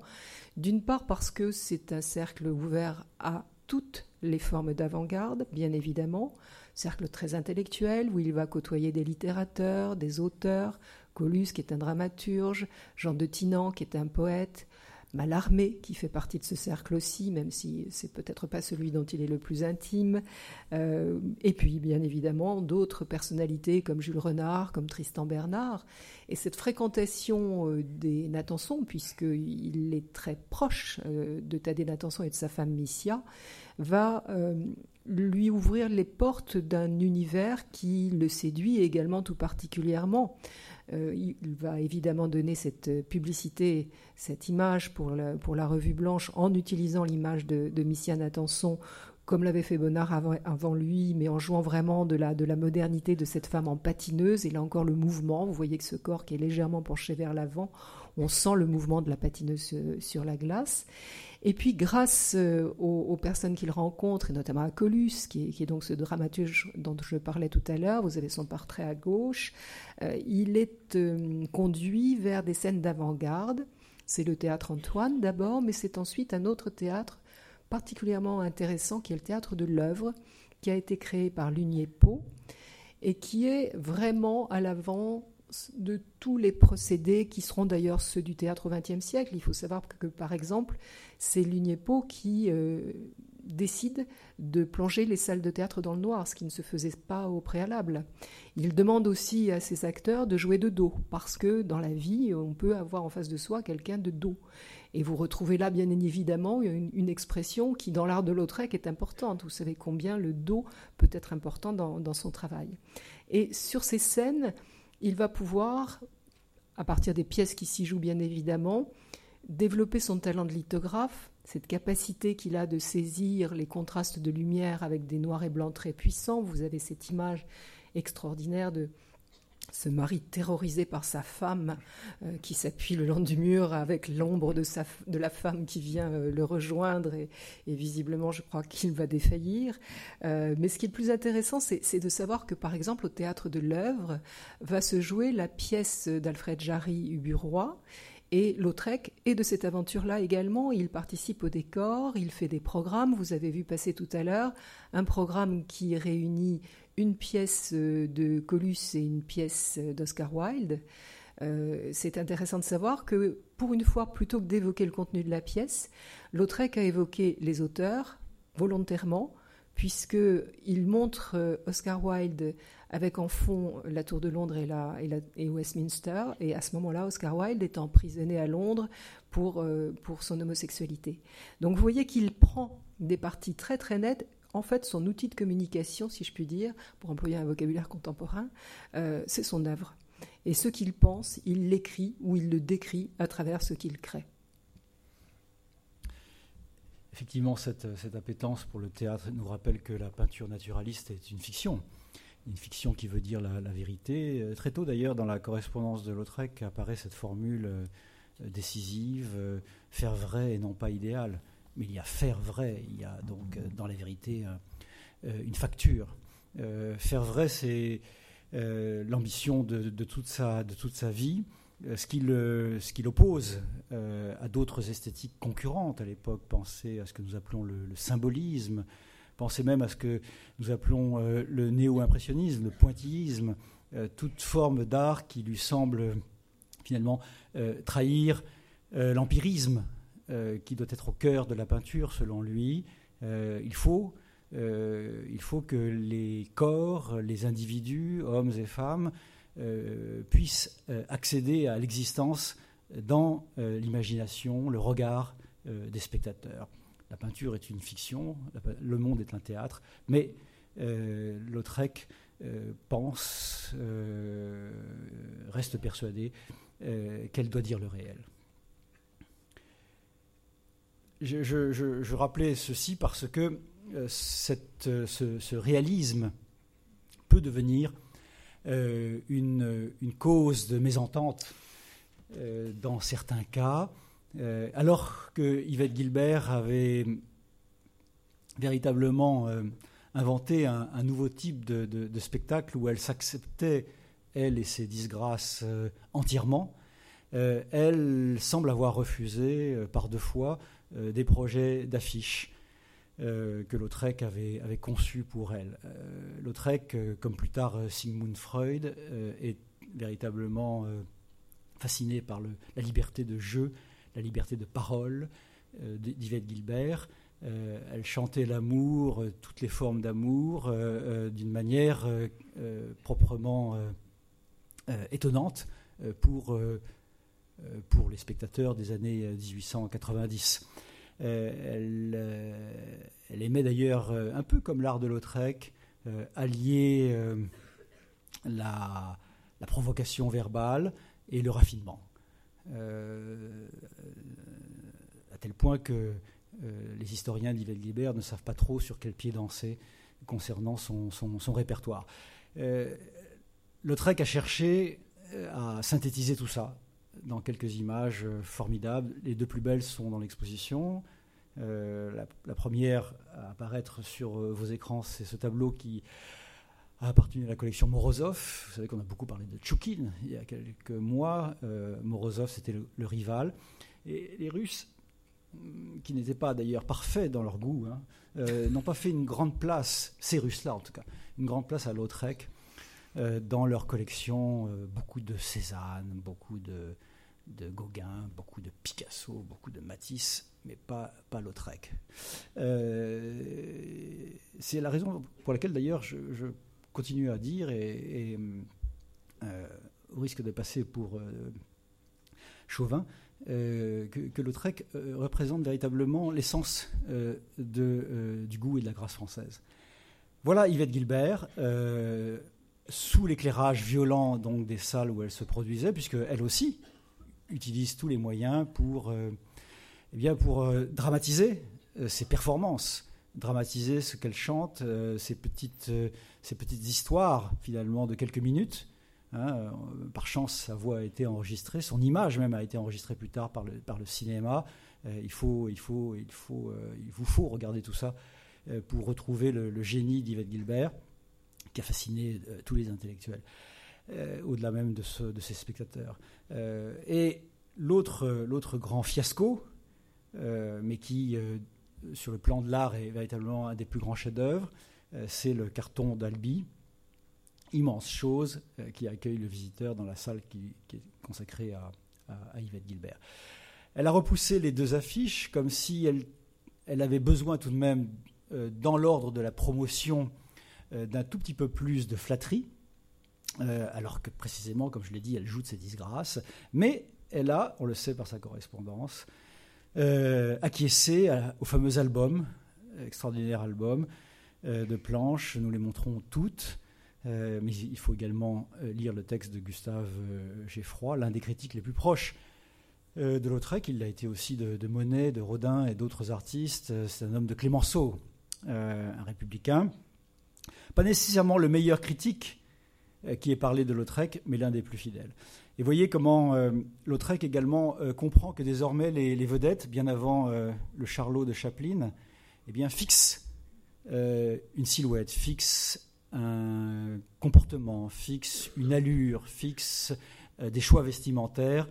D'une part parce que c'est un cercle ouvert à toutes les formes d'avant-garde, bien évidemment, cercle très intellectuel où il va côtoyer des littérateurs, des auteurs, Colus qui est un dramaturge, Jean de Tinan qui est un poète, Mallarmé, qui fait partie de ce cercle aussi, même si c'est peut-être pas celui dont il est le plus intime. Euh, et puis, bien évidemment, d'autres personnalités comme Jules Renard, comme Tristan Bernard. Et cette fréquentation euh, des Natanson, puisqu'il est très proche euh, de Thaddée Natanson et de sa femme Missia, va lui ouvrir les portes d'un univers qui le séduit également tout particulièrement. Euh, il va évidemment donner cette euh, publicité, cette image pour la, revue blanche en utilisant l'image de, de Missiane Attenson comme l'avait fait Bonnard avant, lui, mais en jouant vraiment de la, de la modernité de cette femme en patineuse. Et là encore, le mouvement, vous voyez que ce corps qui est légèrement penché vers l'avant, on sent le mouvement de la patineuse euh, sur la glace. Et puis, grâce euh, aux, personnes qu'il rencontre, et notamment à Colus, qui est, donc ce dramaturge dont je parlais tout à l'heure, vous avez son portrait à gauche, euh, il est conduit vers des scènes d'avant-garde. C'est le théâtre Antoine d'abord, mais c'est ensuite un autre théâtre particulièrement intéressant qui est le théâtre de l'œuvre, qui a été créé par Lunier Pau et qui est vraiment à l'avant de tous les procédés qui seront d'ailleurs ceux du théâtre au XXe siècle. Il faut savoir que, par exemple, c'est Lugnepo qui euh, décide de plonger les salles de théâtre dans le noir, ce qui ne se faisait pas au préalable. Il demande aussi à ses acteurs de jouer de dos, parce que dans la vie, on peut avoir en face de soi quelqu'un de dos. Et vous retrouvez là, bien évidemment, une, expression qui, dans l'art de Lautrec, est importante. Vous savez combien le dos peut être important dans son travail. Et sur ces scènes, il va pouvoir, à partir des pièces qui s'y jouent bien évidemment, développer son talent de lithographe, cette capacité qu'il a de saisir les contrastes de lumière avec des noirs et blancs très puissants. Vous avez cette image extraordinaire de, ce mari terrorisé par sa femme euh, qui s'appuie le long du mur avec l'ombre de, la femme qui vient euh, le rejoindre et, visiblement je crois qu'il va défaillir. Euh, mais ce qui est le plus intéressant c'est de savoir que par exemple au théâtre de l'œuvre va se jouer la pièce d'Alfred Jarry Uburoy et Lautrec est de cette aventure-là également. Il participe au décor, il fait des programmes. Vous avez vu passer tout à l'heure un programme qui réunit une pièce de Colus et une pièce d'Oscar Wilde, c'est intéressant de savoir que, pour une fois, plutôt que d'évoquer le contenu de la pièce, Lautrec a évoqué les auteurs volontairement, puisqu'il montre Oscar Wilde avec en fond la Tour de Londres et, Westminster. Et à ce moment-là, Oscar Wilde est emprisonné à Londres pour, euh, pour son homosexualité. Donc vous voyez qu'il prend des parties très très nettes. En fait, son outil de communication, si je puis dire, pour employer un vocabulaire contemporain, euh, c'est son œuvre. Et ce qu'il pense, il l'écrit ou il le décrit à travers ce qu'il crée. Effectivement, cette, cette, appétence pour le théâtre nous rappelle que la peinture naturaliste est une fiction une fiction qui veut dire la, vérité. Euh, très tôt d'ailleurs, dans la correspondance de Lautrec, apparaît cette formule euh, décisive, faire vrai et non pas idéal. Mais il y a faire vrai, il y a donc dans la vérité une facture. faire vrai, c'est l'ambition de, toute sa, vie, ce qui, ce oppose à d'autres esthétiques concurrentes à l'époque. Pensez à ce que nous appelons le symbolisme, Pensez même à ce que nous appelons euh, le néo-impressionnisme, le pointillisme, euh, toute forme d'art qui lui semble finalement euh, trahir l'empirisme qui doit être au cœur de la peinture selon lui. il, faut, il faut que les corps, les individus, hommes et femmes, puissent accéder à l'existence dans l'imagination, le regard des spectateurs la peinture est une fiction, le monde est un théâtre, mais euh, Lautrec euh, pense, euh, reste persuadé qu'elle doit dire le réel. Je, rappelais ceci parce que ce, réalisme peut devenir une, cause de mésentente dans certains cas, euh, alors que Yvette Gilbert avait véritablement euh, inventé un, nouveau type de, spectacle où elle s'acceptait, elle et ses disgrâces, euh, entièrement, elle semble avoir refusé par deux fois des projets d'affiches que Lautrec avait, conçus pour elle. Lautrec, comme plus tard Sigmund Freud, est véritablement fasciné par la liberté de jeu la liberté de parole euh, d'Yvette Gilbert. Euh, elle chantait l'amour, euh, toutes les formes d'amour, d'une manière proprement étonnante pour, pour les spectateurs des années 1890. Elle, elle, aimait d'ailleurs, un peu comme l'art de Lautrec, allier la, provocation verbale et le raffinement. Euh, à tel point que euh, les historiens Guibert ne savent pas trop sur quel pied danser concernant son, répertoire. Euh, Lautrec a cherché à synthétiser tout ça dans quelques images formidables. Les deux plus belles sont dans l'exposition. la, la, première à apparaître sur vos écrans, c'est ce tableau qui a appartenu à la collection Morozov. Vous savez qu'on a beaucoup parlé de Tchoukine il y a quelques mois. Euh, Morozov, c'était le, rival. Et les Russes, mm, qui n'étaient pas d'ailleurs parfaits dans leur goût, hein, euh, n'ont pas fait une grande place, ces Russes-là en tout cas, une grande place à Lautrec euh, dans leur collection. beaucoup de Cézanne, beaucoup de, de, Gauguin, beaucoup de Picasso, beaucoup de Matisse, mais pas, pas Lautrec. C'est la raison pour laquelle d'ailleurs je, continue à dire, et, euh, au risque de passer pour euh, chauvin, euh, que, que, Lautrec représente véritablement l'essence du goût et de la grâce française. Voilà Yvette Gilbert, sous l'éclairage violent donc, des salles où elle se produisait, puisque elle aussi utilise tous les moyens pour, eh bien, pour dramatiser ses performances dramatiser ce qu'elle chante, euh, ces, petites, euh, ces petites histoires finalement de quelques minutes. Hein, euh, par chance, sa voix a été enregistrée, son image même a été enregistrée plus tard par le, par le cinéma. il, faut, il, faut, il, faut, il vous faut regarder tout ça pour retrouver le, génie d'Yvette Gilbert, qui a fasciné tous les intellectuels, au-delà même de, ce, de ses spectateurs. et l'autre, grand fiasco, mais qui sur le plan de l'art est véritablement un des plus grands chefs-d'œuvre. Euh, c'est le carton d'Albi, immense chose qui accueille le visiteur dans la salle qui, est consacrée à, Yvette Gilbert. Elle a repoussé les deux affiches comme si elle avait besoin tout de même, dans l'ordre de la promotion, d'un tout petit peu plus de flatterie, alors que précisément, comme je l'ai dit, elle joue de ses disgrâces. Mais elle a, on le sait par sa correspondance, euh, acquiescé au fameux album, extraordinaire album euh, de planches. Nous les montrons toutes. Euh, mais il faut également lire le texte de Gustave Geffroy, l'un des critiques les plus proches de Lautrec. Il l'a été aussi de, Monet, de Rodin et d'autres artistes. C'est un homme de Clémenceau, un républicain. Pas nécessairement le meilleur critique qui ait parlé de Lautrec, mais l'un des plus fidèles. Et voyez comment euh, Lautrec également euh, comprend que désormais les, vedettes, bien avant euh, le Charlot de Chaplin, eh bien, fixent une silhouette, fixent un comportement, fixent une allure, fixent des choix vestimentaires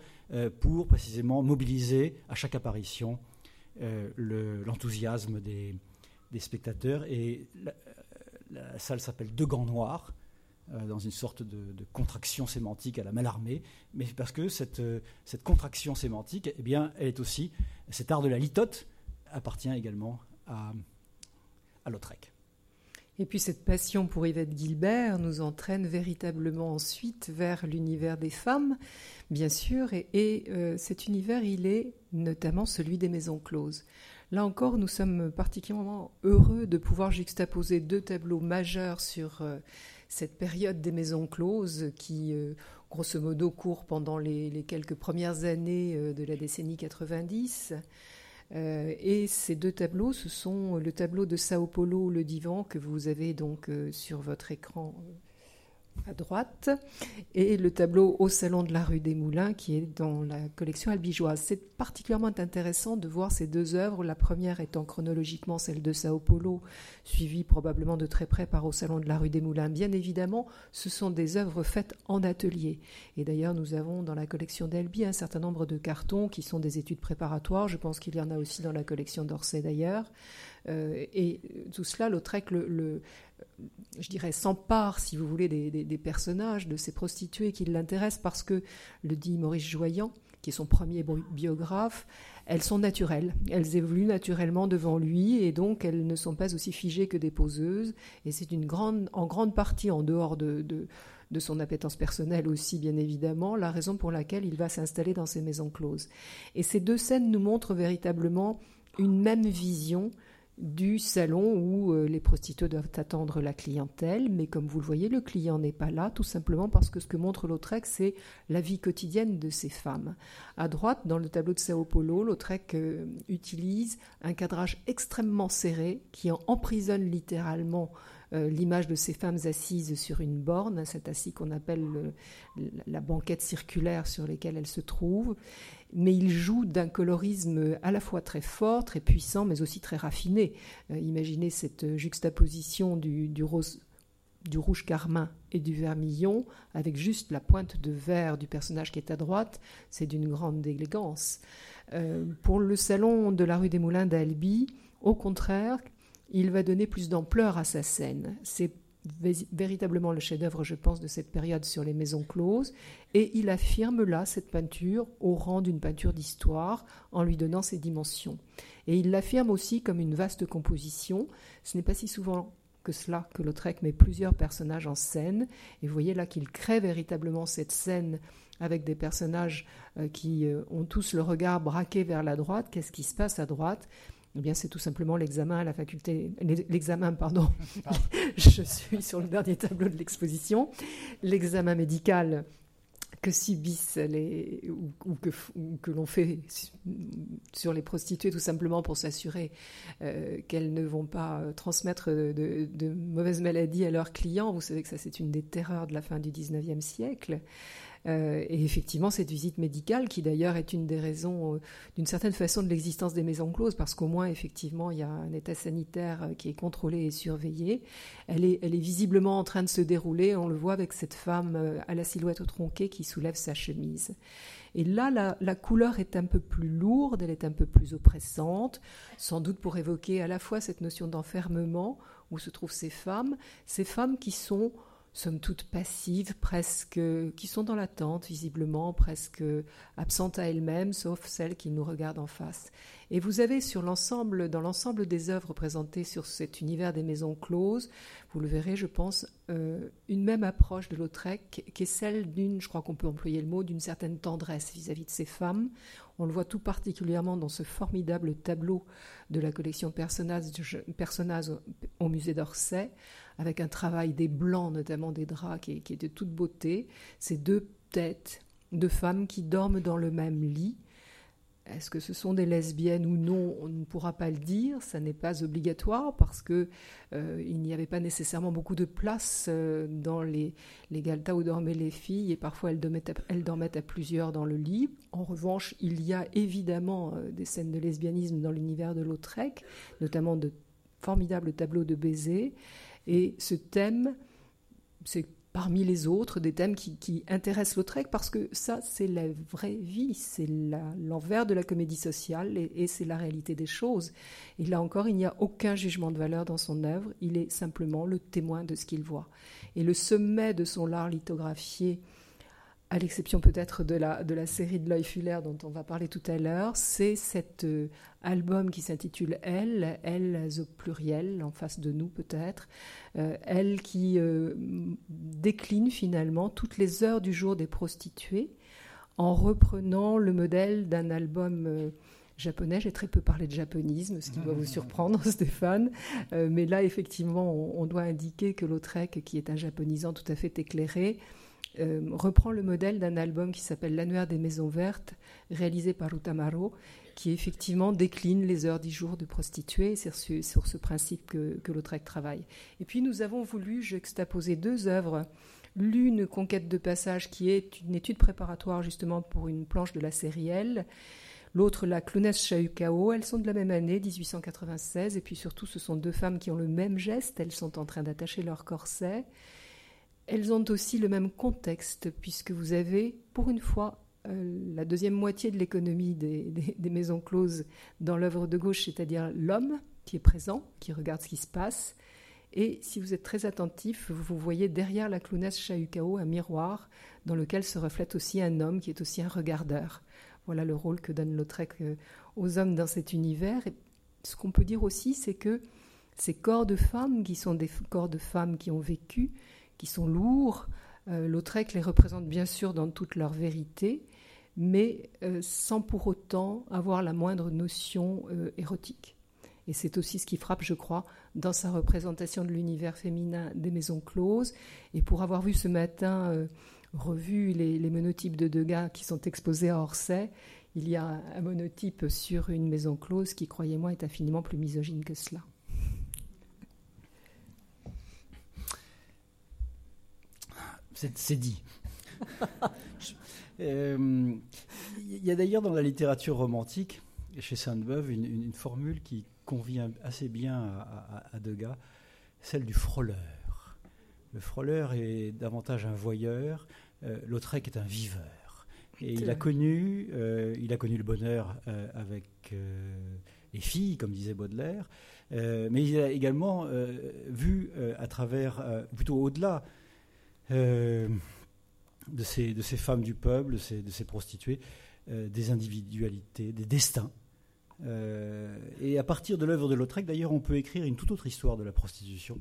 pour précisément mobiliser à chaque apparition l'enthousiasme des, spectateurs. Et la salle s'appelle Deux Gants Noirs. Euh, dans une sorte de, contraction sémantique à la malarmée, mais parce que cette, euh, cette contraction sémantique, eh bien, elle est aussi, cet art de la litote appartient également à, à Lautrec. Et puis cette passion pour Yvette Gilbert nous entraîne véritablement ensuite vers l'univers des femmes, bien sûr, et, euh, cet univers, il est notamment celui des maisons closes. Là encore, nous sommes particulièrement heureux de pouvoir juxtaposer deux tableaux majeurs sur cette période des maisons closes qui, euh, grosso modo, court pendant les, quelques premières années euh, de la décennie 90. Euh, et ces deux tableaux, ce sont le tableau de Sao Paulo, le divan, que vous avez donc sur votre écran à droite, et le tableau au Salon de la rue des Moulins qui est dans la collection albigeoise. C'est particulièrement intéressant de voir ces deux œuvres, la première étant chronologiquement celle de Sao Paulo, suivie probablement de très près par au Salon de la rue des Moulins. Bien évidemment, ce sont des œuvres faites en atelier. Et d'ailleurs, nous avons dans la collection d'Albi un certain nombre de cartons qui sont des études préparatoires. Je pense qu'il y en a aussi dans la collection d'Orsay d'ailleurs. Euh, et tout cela, Lautrec, le, je dirais, s'empare, si vous voulez, des, personnages, de ces prostituées qui l'intéressent parce que, le dit Maurice Joyant, qui est son premier biographe, elles sont naturelles, elles évoluent naturellement devant lui et donc elles ne sont pas aussi figées que des poseuses. Et c'est une grande, en grande partie, en dehors de, de son appétence personnelle aussi, bien évidemment, la raison pour laquelle il va s'installer dans ces maisons closes. Et ces deux scènes nous montrent véritablement une même vision du salon où euh, les prostituées doivent attendre la clientèle, mais comme vous le voyez, le client n'est pas là, tout simplement parce que ce que montre Lautrec, c'est la vie quotidienne de ces femmes. À droite, dans le tableau de Sao Paulo, Lautrec euh, utilise un cadrage extrêmement serré qui emprisonne littéralement l'image de ces femmes assises sur une borne, cet assis qu'on appelle la banquette circulaire sur laquelle elles se trouvent mais il joue d'un colorisme à la fois très fort, très puissant, mais aussi très raffiné. Euh, imaginez cette juxtaposition du, rose, du rouge carmin et du vermillon, avec juste la pointe de vert du personnage qui est à droite, c'est d'une grande élégance. Euh, pour le salon de la rue des Moulins d'Albi, au contraire, il va donner plus d'ampleur à sa scène. C'est véritablement le chef-d'œuvre, je pense, de cette période sur les maisons closes, et il affirme là cette peinture au rang d'une peinture d'histoire en lui donnant ses dimensions. Et il l'affirme aussi comme une vaste composition. Ce n'est pas si souvent que cela que Lautrec met plusieurs personnages en scène, et vous voyez là qu'il crée véritablement cette scène avec des personnages euh, qui euh, ont tous le regard braqué vers la droite. Qu'est-ce qui se passe à droite? Eh bien, c'est tout simplement l'examen à la faculté, l'examen, pardon, je suis sur le dernier tableau de l'exposition, l'examen médical que subissent les, ou, que, que l'on fait sur les prostituées tout simplement pour s'assurer euh, qu'elles ne vont pas euh, transmettre de, de, mauvaises maladies à leurs clients. Vous savez que ça c'est une des terreurs de la fin du 19e siècle. Euh, et effectivement, cette visite médicale, qui d'ailleurs est une des raisons, euh, d'une certaine façon, de l'existence des maisons closes, parce qu'au moins, effectivement, il y a un état sanitaire euh, qui est contrôlé et surveillé. Elle est, elle est visiblement en train de se dérouler. On le voit avec cette femme à la silhouette tronquée qui soulève sa chemise. Et là, la, la, couleur est un peu plus lourde, elle est un peu plus oppressante, sans doute pour évoquer à la fois cette notion d'enfermement où se trouvent ces femmes, ces femmes qui sont somme toute passives, presque, qui sont dans l'attente visiblement, presque absentes à elles-mêmes, sauf celles qui nous regardent en face. Et vous avez sur l'ensemble, dans l'ensemble des œuvres présentées sur cet univers des maisons closes, vous le verrez, je pense, euh, une même approche de Lautrec qui est celle d'une, je crois qu'on peut employer le mot, d'une certaine tendresse vis-à-vis de ces femmes. On le voit tout particulièrement dans ce formidable tableau de la collection Personnaz au musée d'Orsay, avec un travail des blancs, notamment des draps, qui est, de toute beauté. Ces deux têtes de femmes qui dorment dans le même lit. Est-ce que ce sont des lesbiennes ou non On ne pourra pas le dire, ça n'est pas obligatoire parce que euh, il n'y avait pas nécessairement beaucoup de place euh, dans les, les galtas où dormaient les filles et parfois elles dormaient, à, elles dormaient à plusieurs dans le lit. En revanche, il y a évidemment euh, des scènes de lesbianisme dans l'univers de Lautrec, notamment de formidables tableaux de baisers. Et ce thème, c'est parmi les autres des thèmes qui, intéressent Lautrec parce que ça, c'est la vraie vie, c'est l'envers de la comédie sociale et, c'est la réalité des choses. Et là encore, il n'y a aucun jugement de valeur dans son œuvre, il est simplement le témoin de ce qu'il voit. Et le sommet de son art lithographié, à l'exception peut-être de la, de la série de l'œil Fuller dont on va parler tout à l'heure, c'est cet euh, album qui s'intitule Elle, elles au pluriel, en face de nous peut-être, euh, elle qui euh, décline finalement toutes les heures du jour des prostituées en reprenant le modèle d'un album japonais. J'ai très peu parlé de japonisme, ce qui doit vous surprendre, Stéphane. mais là, effectivement, on, on doit indiquer que Lautrec, qui est un japonisant tout à fait éclairé, euh, reprend le modèle d'un album qui s'appelle L'annuaire des maisons vertes, réalisé par Utamaro, qui effectivement décline les heures dix jours de prostituées sur ce, sur ce principe que, que Lautrec travaille. Et puis nous avons voulu juxtaposer deux œuvres. L'une, Conquête de passage, qui est une étude préparatoire justement pour une planche de la série L. L'autre, la clownesse Chaukao. Elles sont de la même année, 1896. Et puis surtout, ce sont deux femmes qui ont le même geste. Elles sont en train d'attacher leur corset. Elles ont aussi le même contexte, puisque vous avez, pour une fois, euh, la deuxième moitié de l'économie des, maisons closes dans l'œuvre de gauche, c'est-à-dire l'homme qui est présent, qui regarde ce qui se passe. Et si vous êtes très attentif, vous voyez derrière la clownesse Chahukao un miroir dans lequel se reflète aussi un homme qui est aussi un regardeur. Voilà le rôle que donne Lautrec euh, aux hommes dans cet univers. Et ce qu'on peut dire aussi, c'est que ces corps de femmes, qui sont des corps de femmes qui ont vécu, qui sont lourds. Euh, Lautrec les représente bien sûr dans toute leur vérité, mais euh, sans pour autant avoir la moindre notion euh, érotique. Et c'est aussi ce qui frappe, je crois, dans sa représentation de l'univers féminin des maisons closes. Et pour avoir vu ce matin revu les, les, monotypes de Degas qui sont exposés à Orsay, il y a un monotype sur une maison close qui, croyez-moi, est infiniment plus misogyne que cela. C'est dit. Euh, il y a d'ailleurs dans la littérature romantique, chez Sainte-Beuve, une, formule qui convient assez bien à, Degas, celle du frôleur. Le frôleur est davantage un voyeur, euh, Lautrec est un viveur. Et il a connu, euh, il a connu le bonheur avec les filles, comme disait Baudelaire, mais il a également vu à travers, plutôt au-delà euh, de, ces, femmes du peuple, de ces, prostituées, euh, des individualités, des destins. Euh, et à partir de l'œuvre de Lautrec, d'ailleurs, on peut écrire une toute autre histoire de la prostitution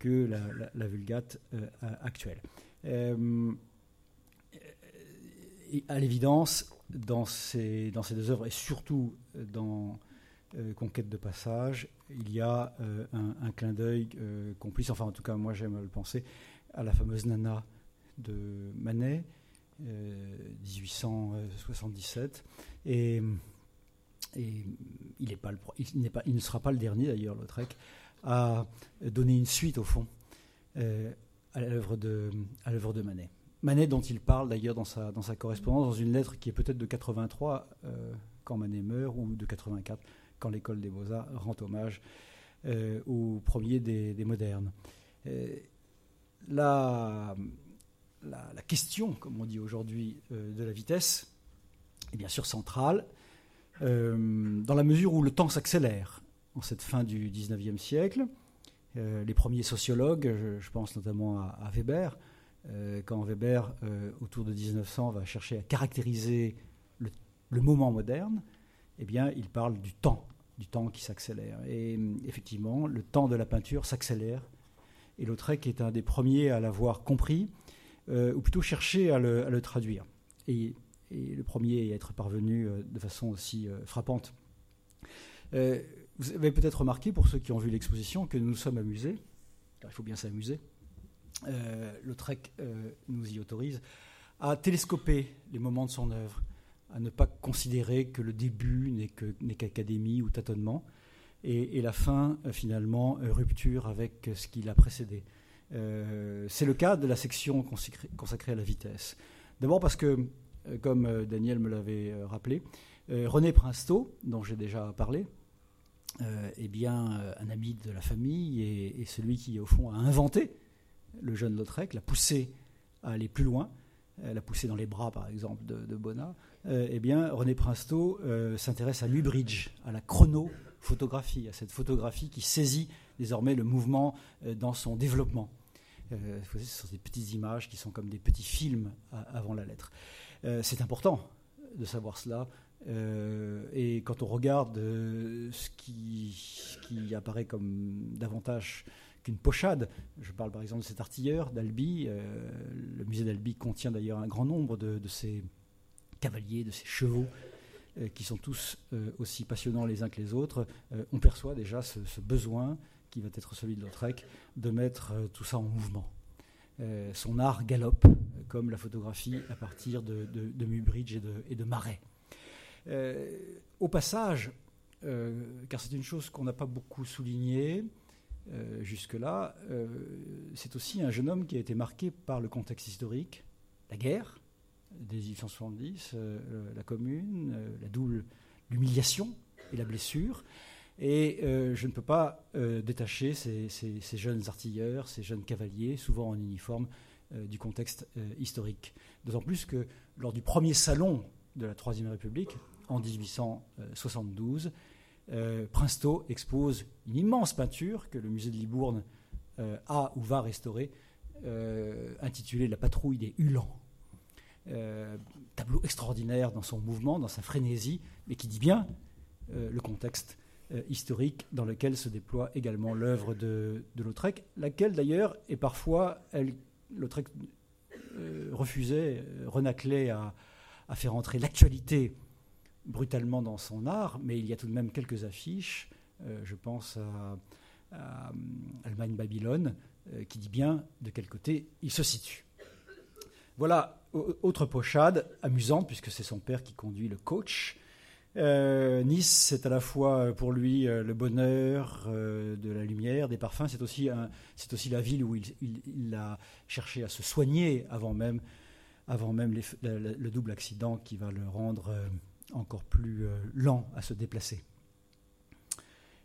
que la, vulgate actuelle. Et à l'évidence, dans ces, deux œuvres, et surtout dans Conquête de passage, il y a un, un, clin d'œil complice, enfin en tout cas moi j'aime le penser, à la fameuse Nana de Manet, 1877. Euh, et, il, ne sera pas le dernier d'ailleurs, Lautrec, à donner une suite au fond euh, à l'œuvre de, Manet. Manet dont il parle d'ailleurs dans sa, correspondance, dans une lettre qui est peut-être de 83 euh, quand Manet meurt, ou de 84 quand l'école des beaux-arts rend hommage au premier des modernes la, question, comme on dit aujourd'hui, euh, de la vitesse est bien sûr centrale, euh, dans la mesure où le temps s'accélère en cette fin du XIXe siècle. les premiers sociologues, je, pense notamment à, Weber, quand Weber, autour de 1900, va chercher à caractériser le, moment moderne, eh bien, il parle du temps, du temps qui s'accélère. Et effectivement, le temps de la peinture s'accélère. Et Lautrec est un des premiers à l'avoir compris, ou plutôt cherché à le, traduire. Et, le premier à être parvenu de façon aussi frappante. Euh, vous avez peut-être remarqué, pour ceux qui ont vu l'exposition, que nous nous sommes amusés, car il faut bien s'amuser. Euh, euh, nous y autorise à télescoper les moments de son œuvre, à ne pas considérer que le début n'est qu'académie ou tâtonnement, et, la fin, finalement, rupture avec ce qui l'a précédé. C'est le cas de la section consacrée à la vitesse. D'abord parce que, comme Daniel me l'avait rappelé, René Princeau, dont j'ai déjà parlé, euh, bien, euh, un ami de la famille et, celui qui, au fond, a inventé le jeune Lautrec, l'a poussé à aller plus loin, euh, l'a poussé dans les bras, par exemple, de, de eh bien, René Princeau s'intéresse à l'ubridge, à la chronophotographie, à cette photographie qui saisit désormais le mouvement dans son développement. ce sont des petites images qui sont comme des petits films avant la lettre. C'est important de savoir cela euh, et quand on regarde euh, ce qui, apparaît comme davantage qu'une pochade, je parle par exemple de cet artilleur d'Albi, euh, le musée d'Albi contient d'ailleurs un grand nombre de, ces cavaliers, de ces chevaux, qui sont tous aussi passionnants les uns que les autres, on perçoit déjà ce, besoin, qui va être celui de Lautrec, de mettre tout ça en mouvement. son art galope, comme la photographie à partir de, Mubridge et de, Marais. Euh, au passage, euh, car c'est une chose qu'on n'a pas beaucoup soulignée euh, jusque-là, c'est aussi un jeune homme qui a été marqué par le contexte historique, la guerre des 1870, la commune, la double, l'humiliation et la blessure. Et je ne peux pas détacher ces, jeunes artilleurs, ces jeunes cavaliers, souvent en uniforme, du contexte historique. D'autant plus que lors du premier salon de la Troisième République, en 1872, euh, Princeau expose une immense peinture que le musée de Libourne euh, a ou va restaurer, euh, intitulée La patrouille des Hulans. Tableau extraordinaire dans son mouvement, dans sa frénésie, mais qui dit bien le contexte historique dans lequel se déploie également l'œuvre de, Lautrec, laquelle d'ailleurs est parfois, Lautrec refusait, renaclait à, faire entrer l'actualité brutalement dans son art, mais il y a tout de même quelques affiches. Euh, je pense à, euh, Allemagne-Babylone, euh, qui dit bien de quel côté il se situe. Voilà, autre pochade, amusante, puisque c'est son père qui conduit le coach. nice, c'est à la fois pour lui le bonheur de la lumière, des parfums, c'est aussi, la ville où il, a cherché à se soigner avant même, le double accident qui va le rendre encore plus euh, lent à se déplacer.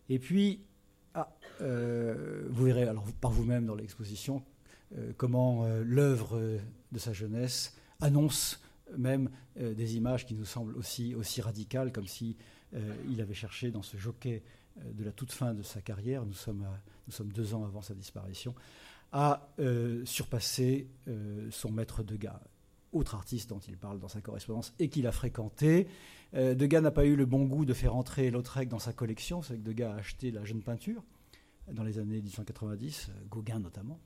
Et puis, ah, euh, vous verrez par vous-même dans l'exposition euh, comment l'œuvre de sa jeunesse annonce même des images qui nous semblent aussi, aussi radicales, comme si il avait cherché dans ce jockey de la toute fin de sa carrière, nous sommes, nous sommes deux ans avant sa disparition, à surpasser son maître de gars. Autre artiste dont il parle dans sa correspondance et qu'il a fréquenté. Euh, Degas n'a pas eu le bon goût de faire entrer Lautrec dans sa collection, c'est que Degas a acheté la jeune peinture dans les années 1890, euh, Gauguin notamment,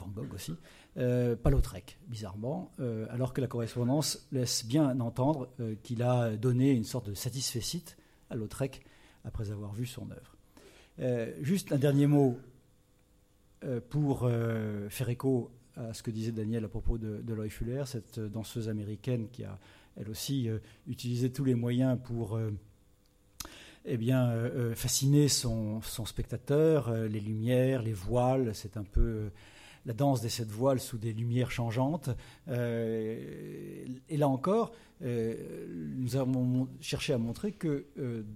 Van Gogh aussi, euh, pas Lautrec, bizarrement, alors que la correspondance laisse bien entendre qu'il a donné une sorte de satisfecit à Lautrec après avoir vu son œuvre. juste un dernier mot pour faire écho à ce que disait Daniel à propos de, de Fuller, cette danseuse américaine qui a elle aussi euh, utilisé tous les moyens pour euh, eh bien, euh, fasciner son, spectateur, les lumières, les voiles, c'est un peu la danse des sept voiles sous des lumières changeantes. et là encore, nous avons cherché à montrer que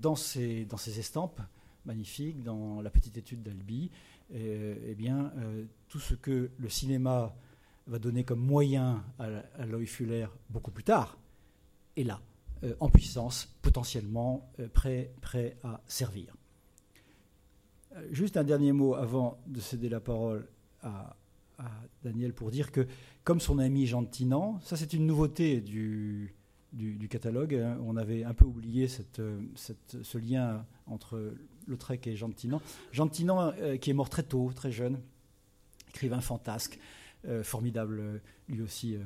dans, ces, dans ces estampes magnifiques, dans la petite étude d'Albi, eh bien, tout ce que le cinéma va donner comme moyen à, à Fuller beaucoup plus tard est là, euh, en puissance, potentiellement euh, prêt, prêt à servir. juste un dernier mot avant de céder la parole à, Daniel pour dire que, comme son ami Jean Tinan, ça c'est une nouveauté du, catalogue. Hein. On avait un peu oublié cette, ce lien entre Lautrec et Jean Tinan. Jean Tinan, euh, qui est mort très tôt, très jeune, écrivain fantasque, euh, formidable lui aussi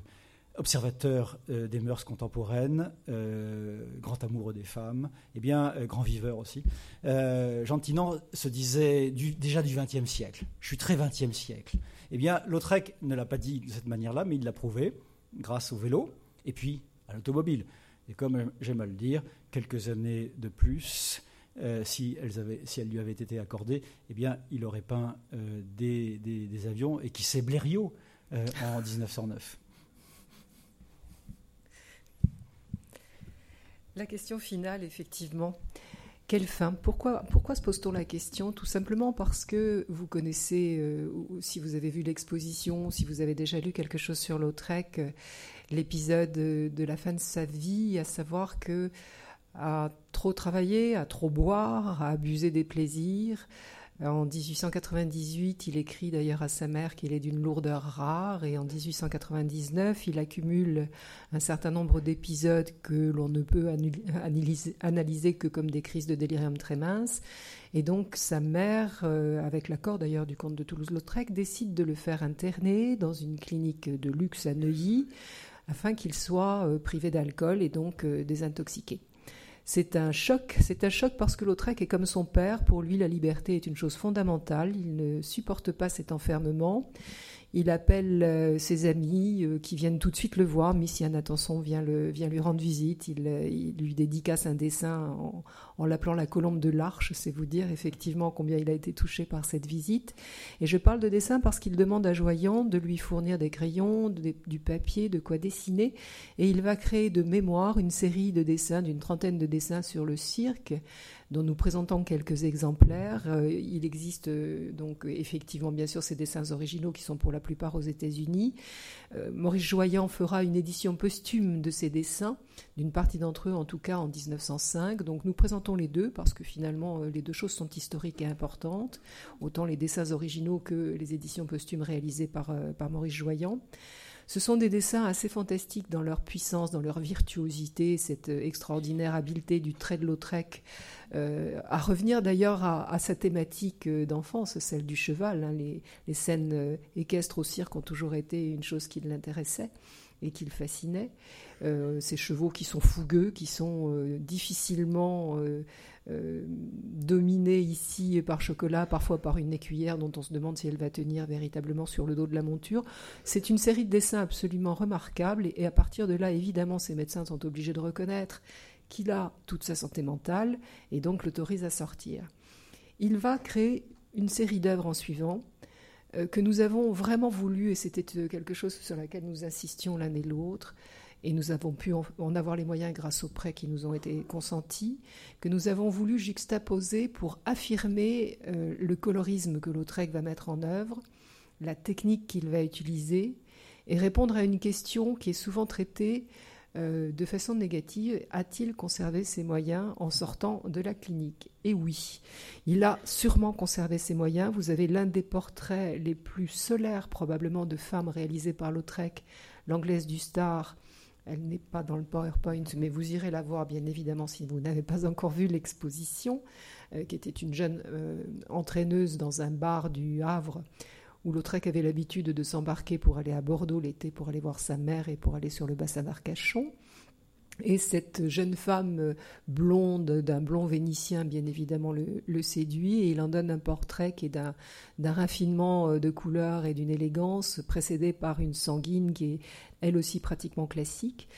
observateur euh, des mœurs contemporaines, euh, grand amoureux des femmes, et eh bien, euh, grand viveur aussi. Jean Tinan se disait déjà du XXe siècle. Je suis très XXe siècle. Eh bien, Lautrec ne l'a pas dit de cette manière-là, mais il l'a prouvé grâce au vélo et puis à l'automobile. Et comme j'aime à le dire, quelques années de plus, si, elles avaient, si, elles lui avaient été accordées, eh bien, il aurait peint des, des, avions et qui sait Blériot en 1909. La question finale, effectivement. Quelle fin? Pourquoi, se pose-t-on la question? Tout simplement parce que vous connaissez, euh, si vous avez vu l'exposition, si vous avez déjà lu quelque chose sur Lautrec, euh, l'épisode de la fin de sa vie, à savoir que à trop travailler, à trop boire, à abuser des plaisirs, en 1898, il écrit d'ailleurs à sa mère qu'il est d'une lourdeur rare et en 1899, il accumule un certain nombre d'épisodes que l'on ne peut analyser, que comme des crises de délirium très minces. Et donc sa mère, euh, avec l'accord d'ailleurs du comte de Toulouse-Lautrec, décide de le faire interner dans une clinique de luxe à Neuilly afin qu'il soit euh, privé d'alcool et donc euh, désintoxiqué. C'est un choc, c'est un choc parce que Lautrec est comme son père, pour lui la liberté est une chose fondamentale, il ne supporte pas cet enfermement. Il appelle euh, ses amis euh, qui viennent tout de suite le voir. Messiane Attenson vient, vient lui rendre visite. Il, euh, lui dédicace un dessin en, l'appelant la colombe de l'arche. C'est vous dire effectivement combien il a été touché par cette visite. Et je parle de dessin parce qu'il demande à Joyan de lui fournir des crayons, du papier, de quoi dessiner. Et il va créer de mémoire une série de dessins, d'une trentaine de dessins sur le cirque dont nous présentons quelques exemplaires. Euh, il existe euh, donc effectivement bien sûr ces dessins originaux qui sont pour la plupart aux États-Unis. Euh, Maurice Joyan fera une édition posthume de ces dessins, d'une partie d'entre eux en tout cas en 1905. Donc nous présentons les deux parce que finalement les deux choses sont historiques et importantes, autant les dessins originaux que les éditions posthumes réalisées par, par Maurice Joyan. Ce sont des dessins assez fantastiques dans leur puissance, dans leur virtuosité, cette extraordinaire habileté du trait de Lautrec, euh, à revenir d'ailleurs à, sa thématique euh, d'enfance, celle du cheval. Hein. les, scènes euh, équestres au cirque ont toujours été une chose qui l'intéressait et qui le fascinait. ces chevaux qui sont fougueux, qui sont difficilement dominés ici par chocolat, parfois par une écuyère dont on se demande si elle va tenir véritablement sur le dos de la monture. C'est une série de dessins absolument remarquables et à partir de là, évidemment, ces médecins sont obligés de reconnaître qu'il a toute sa santé mentale et donc l'autorise à sortir. Il va créer une série d'œuvres en suivant euh, que nous avons vraiment voulu, et c'était euh, quelque chose sur laquelle nous insistions l'un et l'autre, et nous avons pu en, avoir les moyens grâce aux prêts qui nous ont été consentis, que nous avons voulu juxtaposer pour affirmer euh, le colorisme que Lautrec va mettre en œuvre, la technique qu'il va utiliser, et répondre à une question qui est souvent traitée euh, de façon négative, a-t-il conservé ses moyens en sortant de la clinique? Et oui, il a sûrement conservé ses moyens. Vous avez l'un des portraits les plus solaires probablement de femmes réalisés par Lautrec, l'anglaise du Star. Elle n'est pas dans le PowerPoint, mais vous irez la voir bien évidemment si vous n'avez pas encore vu l'exposition, euh, qui était une jeune euh, entraîneuse dans un bar du Havre où Lautrec avait l'habitude de s'embarquer pour aller à Bordeaux l'été pour aller voir sa mère et pour aller sur le bassin d'Arcachon. Et cette jeune femme euh, blonde, d'un blond vénitien, bien évidemment, le, séduit et il en donne un portrait qui est d'un, raffinement euh, de couleur et d'une élégance, précédé par une sanguine qui est elle aussi pratiquement classique.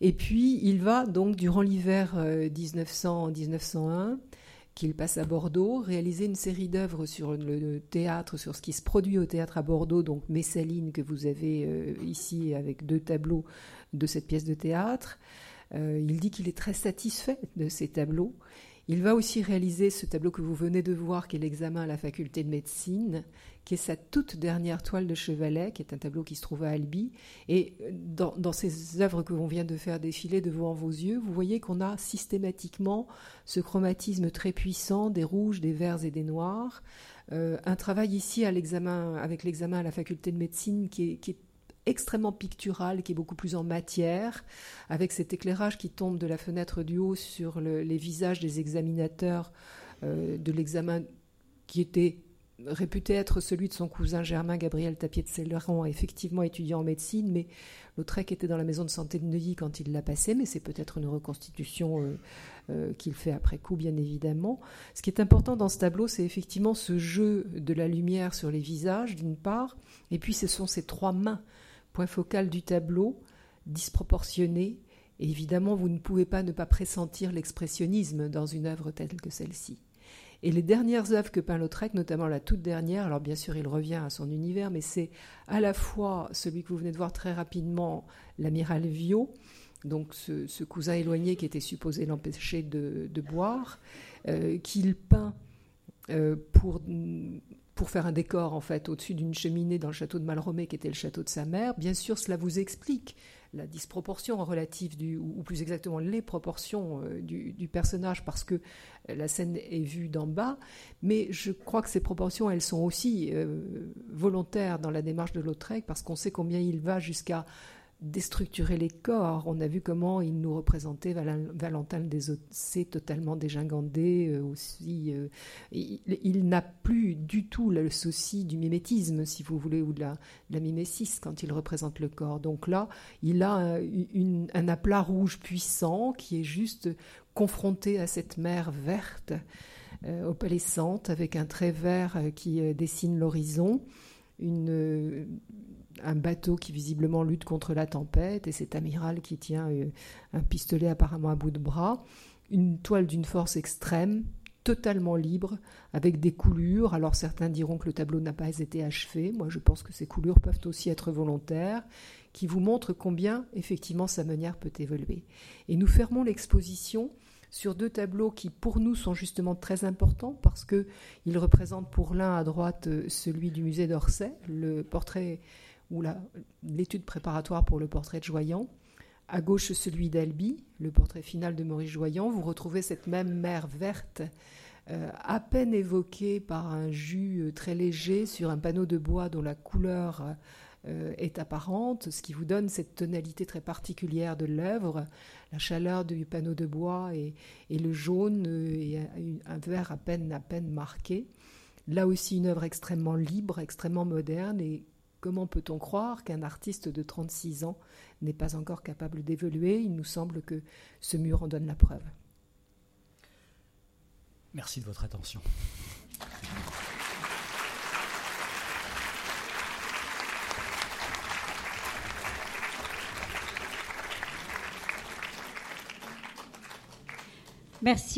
Et puis il va donc, durant l'hiver 1900-1901, euh, qu'il passe à Bordeaux, réaliser une série d'œuvres sur le théâtre, sur ce qui se produit au théâtre à Bordeaux, donc Messaline que vous avez ici avec deux tableaux de cette pièce de théâtre. Euh, il dit qu'il est très satisfait de ces tableaux. Il va aussi réaliser ce tableau que vous venez de voir, qui est l'examen à la faculté de médecine, qui est sa toute dernière toile de chevalet, qui est un tableau qui se trouve à Albi. Et dans, ces œuvres que l'on vient de faire défiler devant vos yeux, vous voyez qu'on a systématiquement ce chromatisme très puissant des rouges, des verts et des noirs. Euh, un travail ici avec l'examen à la faculté de médecine qui est, qui est extrêmement pictural, qui est beaucoup plus en matière, avec cet éclairage qui tombe de la fenêtre du haut sur le, les visages des examinateurs euh, de l'examen qui était réputé être celui de son cousin Germain Gabriel Tapier de effectivement étudiant en médecine, mais Lautrec était dans la maison de santé de Neuilly quand il l'a passé, mais c'est peut-être une reconstitution euh, euh, qu'il fait après coup, bien évidemment. Ce qui est important dans ce tableau, c'est effectivement ce jeu de la lumière sur les visages, d'une part, et puis ce sont ces trois mains, point focal du tableau, disproportionnées, et évidemment, vous ne pouvez pas ne pas pressentir l'expressionnisme dans une œuvre telle que celle-ci. Et les dernières œuvres que peint Lautrec, notamment la toute dernière, alors bien sûr il revient à son univers, mais c'est à la fois celui que vous venez de voir très rapidement, l'amiral Viau, donc ce, cousin éloigné qui était supposé l'empêcher de, de, boire, euh, qu'il peint euh, pour, pour faire un décor en fait au-dessus d'une cheminée dans le château de Malromé qui était le château de sa mère. Bien sûr, cela vous explique la disproportion relative ou plus exactement les proportions euh, du, personnage parce que la scène est vue d'en bas, mais je crois que ces proportions, elles sont aussi euh, volontaires dans la démarche de Lautrec parce qu'on sait combien il va jusqu'à déstructurer les corps. On a vu comment il nous représentait Valentin Desossé totalement dégingandé euh, aussi. Euh, il, n'a plus du tout le souci du mimétisme, si vous voulez, ou de la, de mimésis quand il représente le corps. Donc là, il a une, un aplat rouge puissant qui est juste confronté à cette mer verte, euh, opalescente, avec un trait vert qui euh, dessine l'horizon. Une, un bateau qui visiblement lutte contre la tempête et cet amiral qui tient euh, un pistolet apparemment à bout de bras, une toile d'une force extrême, totalement libre, avec des coulures. Alors certains diront que le tableau n'a pas été achevé, moi je pense que ces coulures peuvent aussi être volontaires, qui vous montrent combien effectivement sa manière peut évoluer. Et nous fermons l'exposition sur deux tableaux qui pour nous sont justement très importants parce que ils représentent pour l'un à droite celui du musée d'Orsay, le portrait ou l'étude préparatoire pour le portrait de Joyan. À gauche, celui d'Albi, le portrait final de Maurice Joyan. Vous retrouvez cette même mer verte, euh, à peine évoquée par un jus euh, très léger sur un panneau de bois dont la couleur euh, est apparente, ce qui vous donne cette tonalité très particulière de l'œuvre, la chaleur du panneau de bois et, le jaune et un, un vert à peine, à peine marqué. Là aussi, une œuvre extrêmement libre, extrêmement moderne et Comment peut-on croire qu'un artiste de 36 ans n'est pas encore capable d'évoluer? Il nous semble que ce mur en donne la preuve. Merci de votre attention. Merci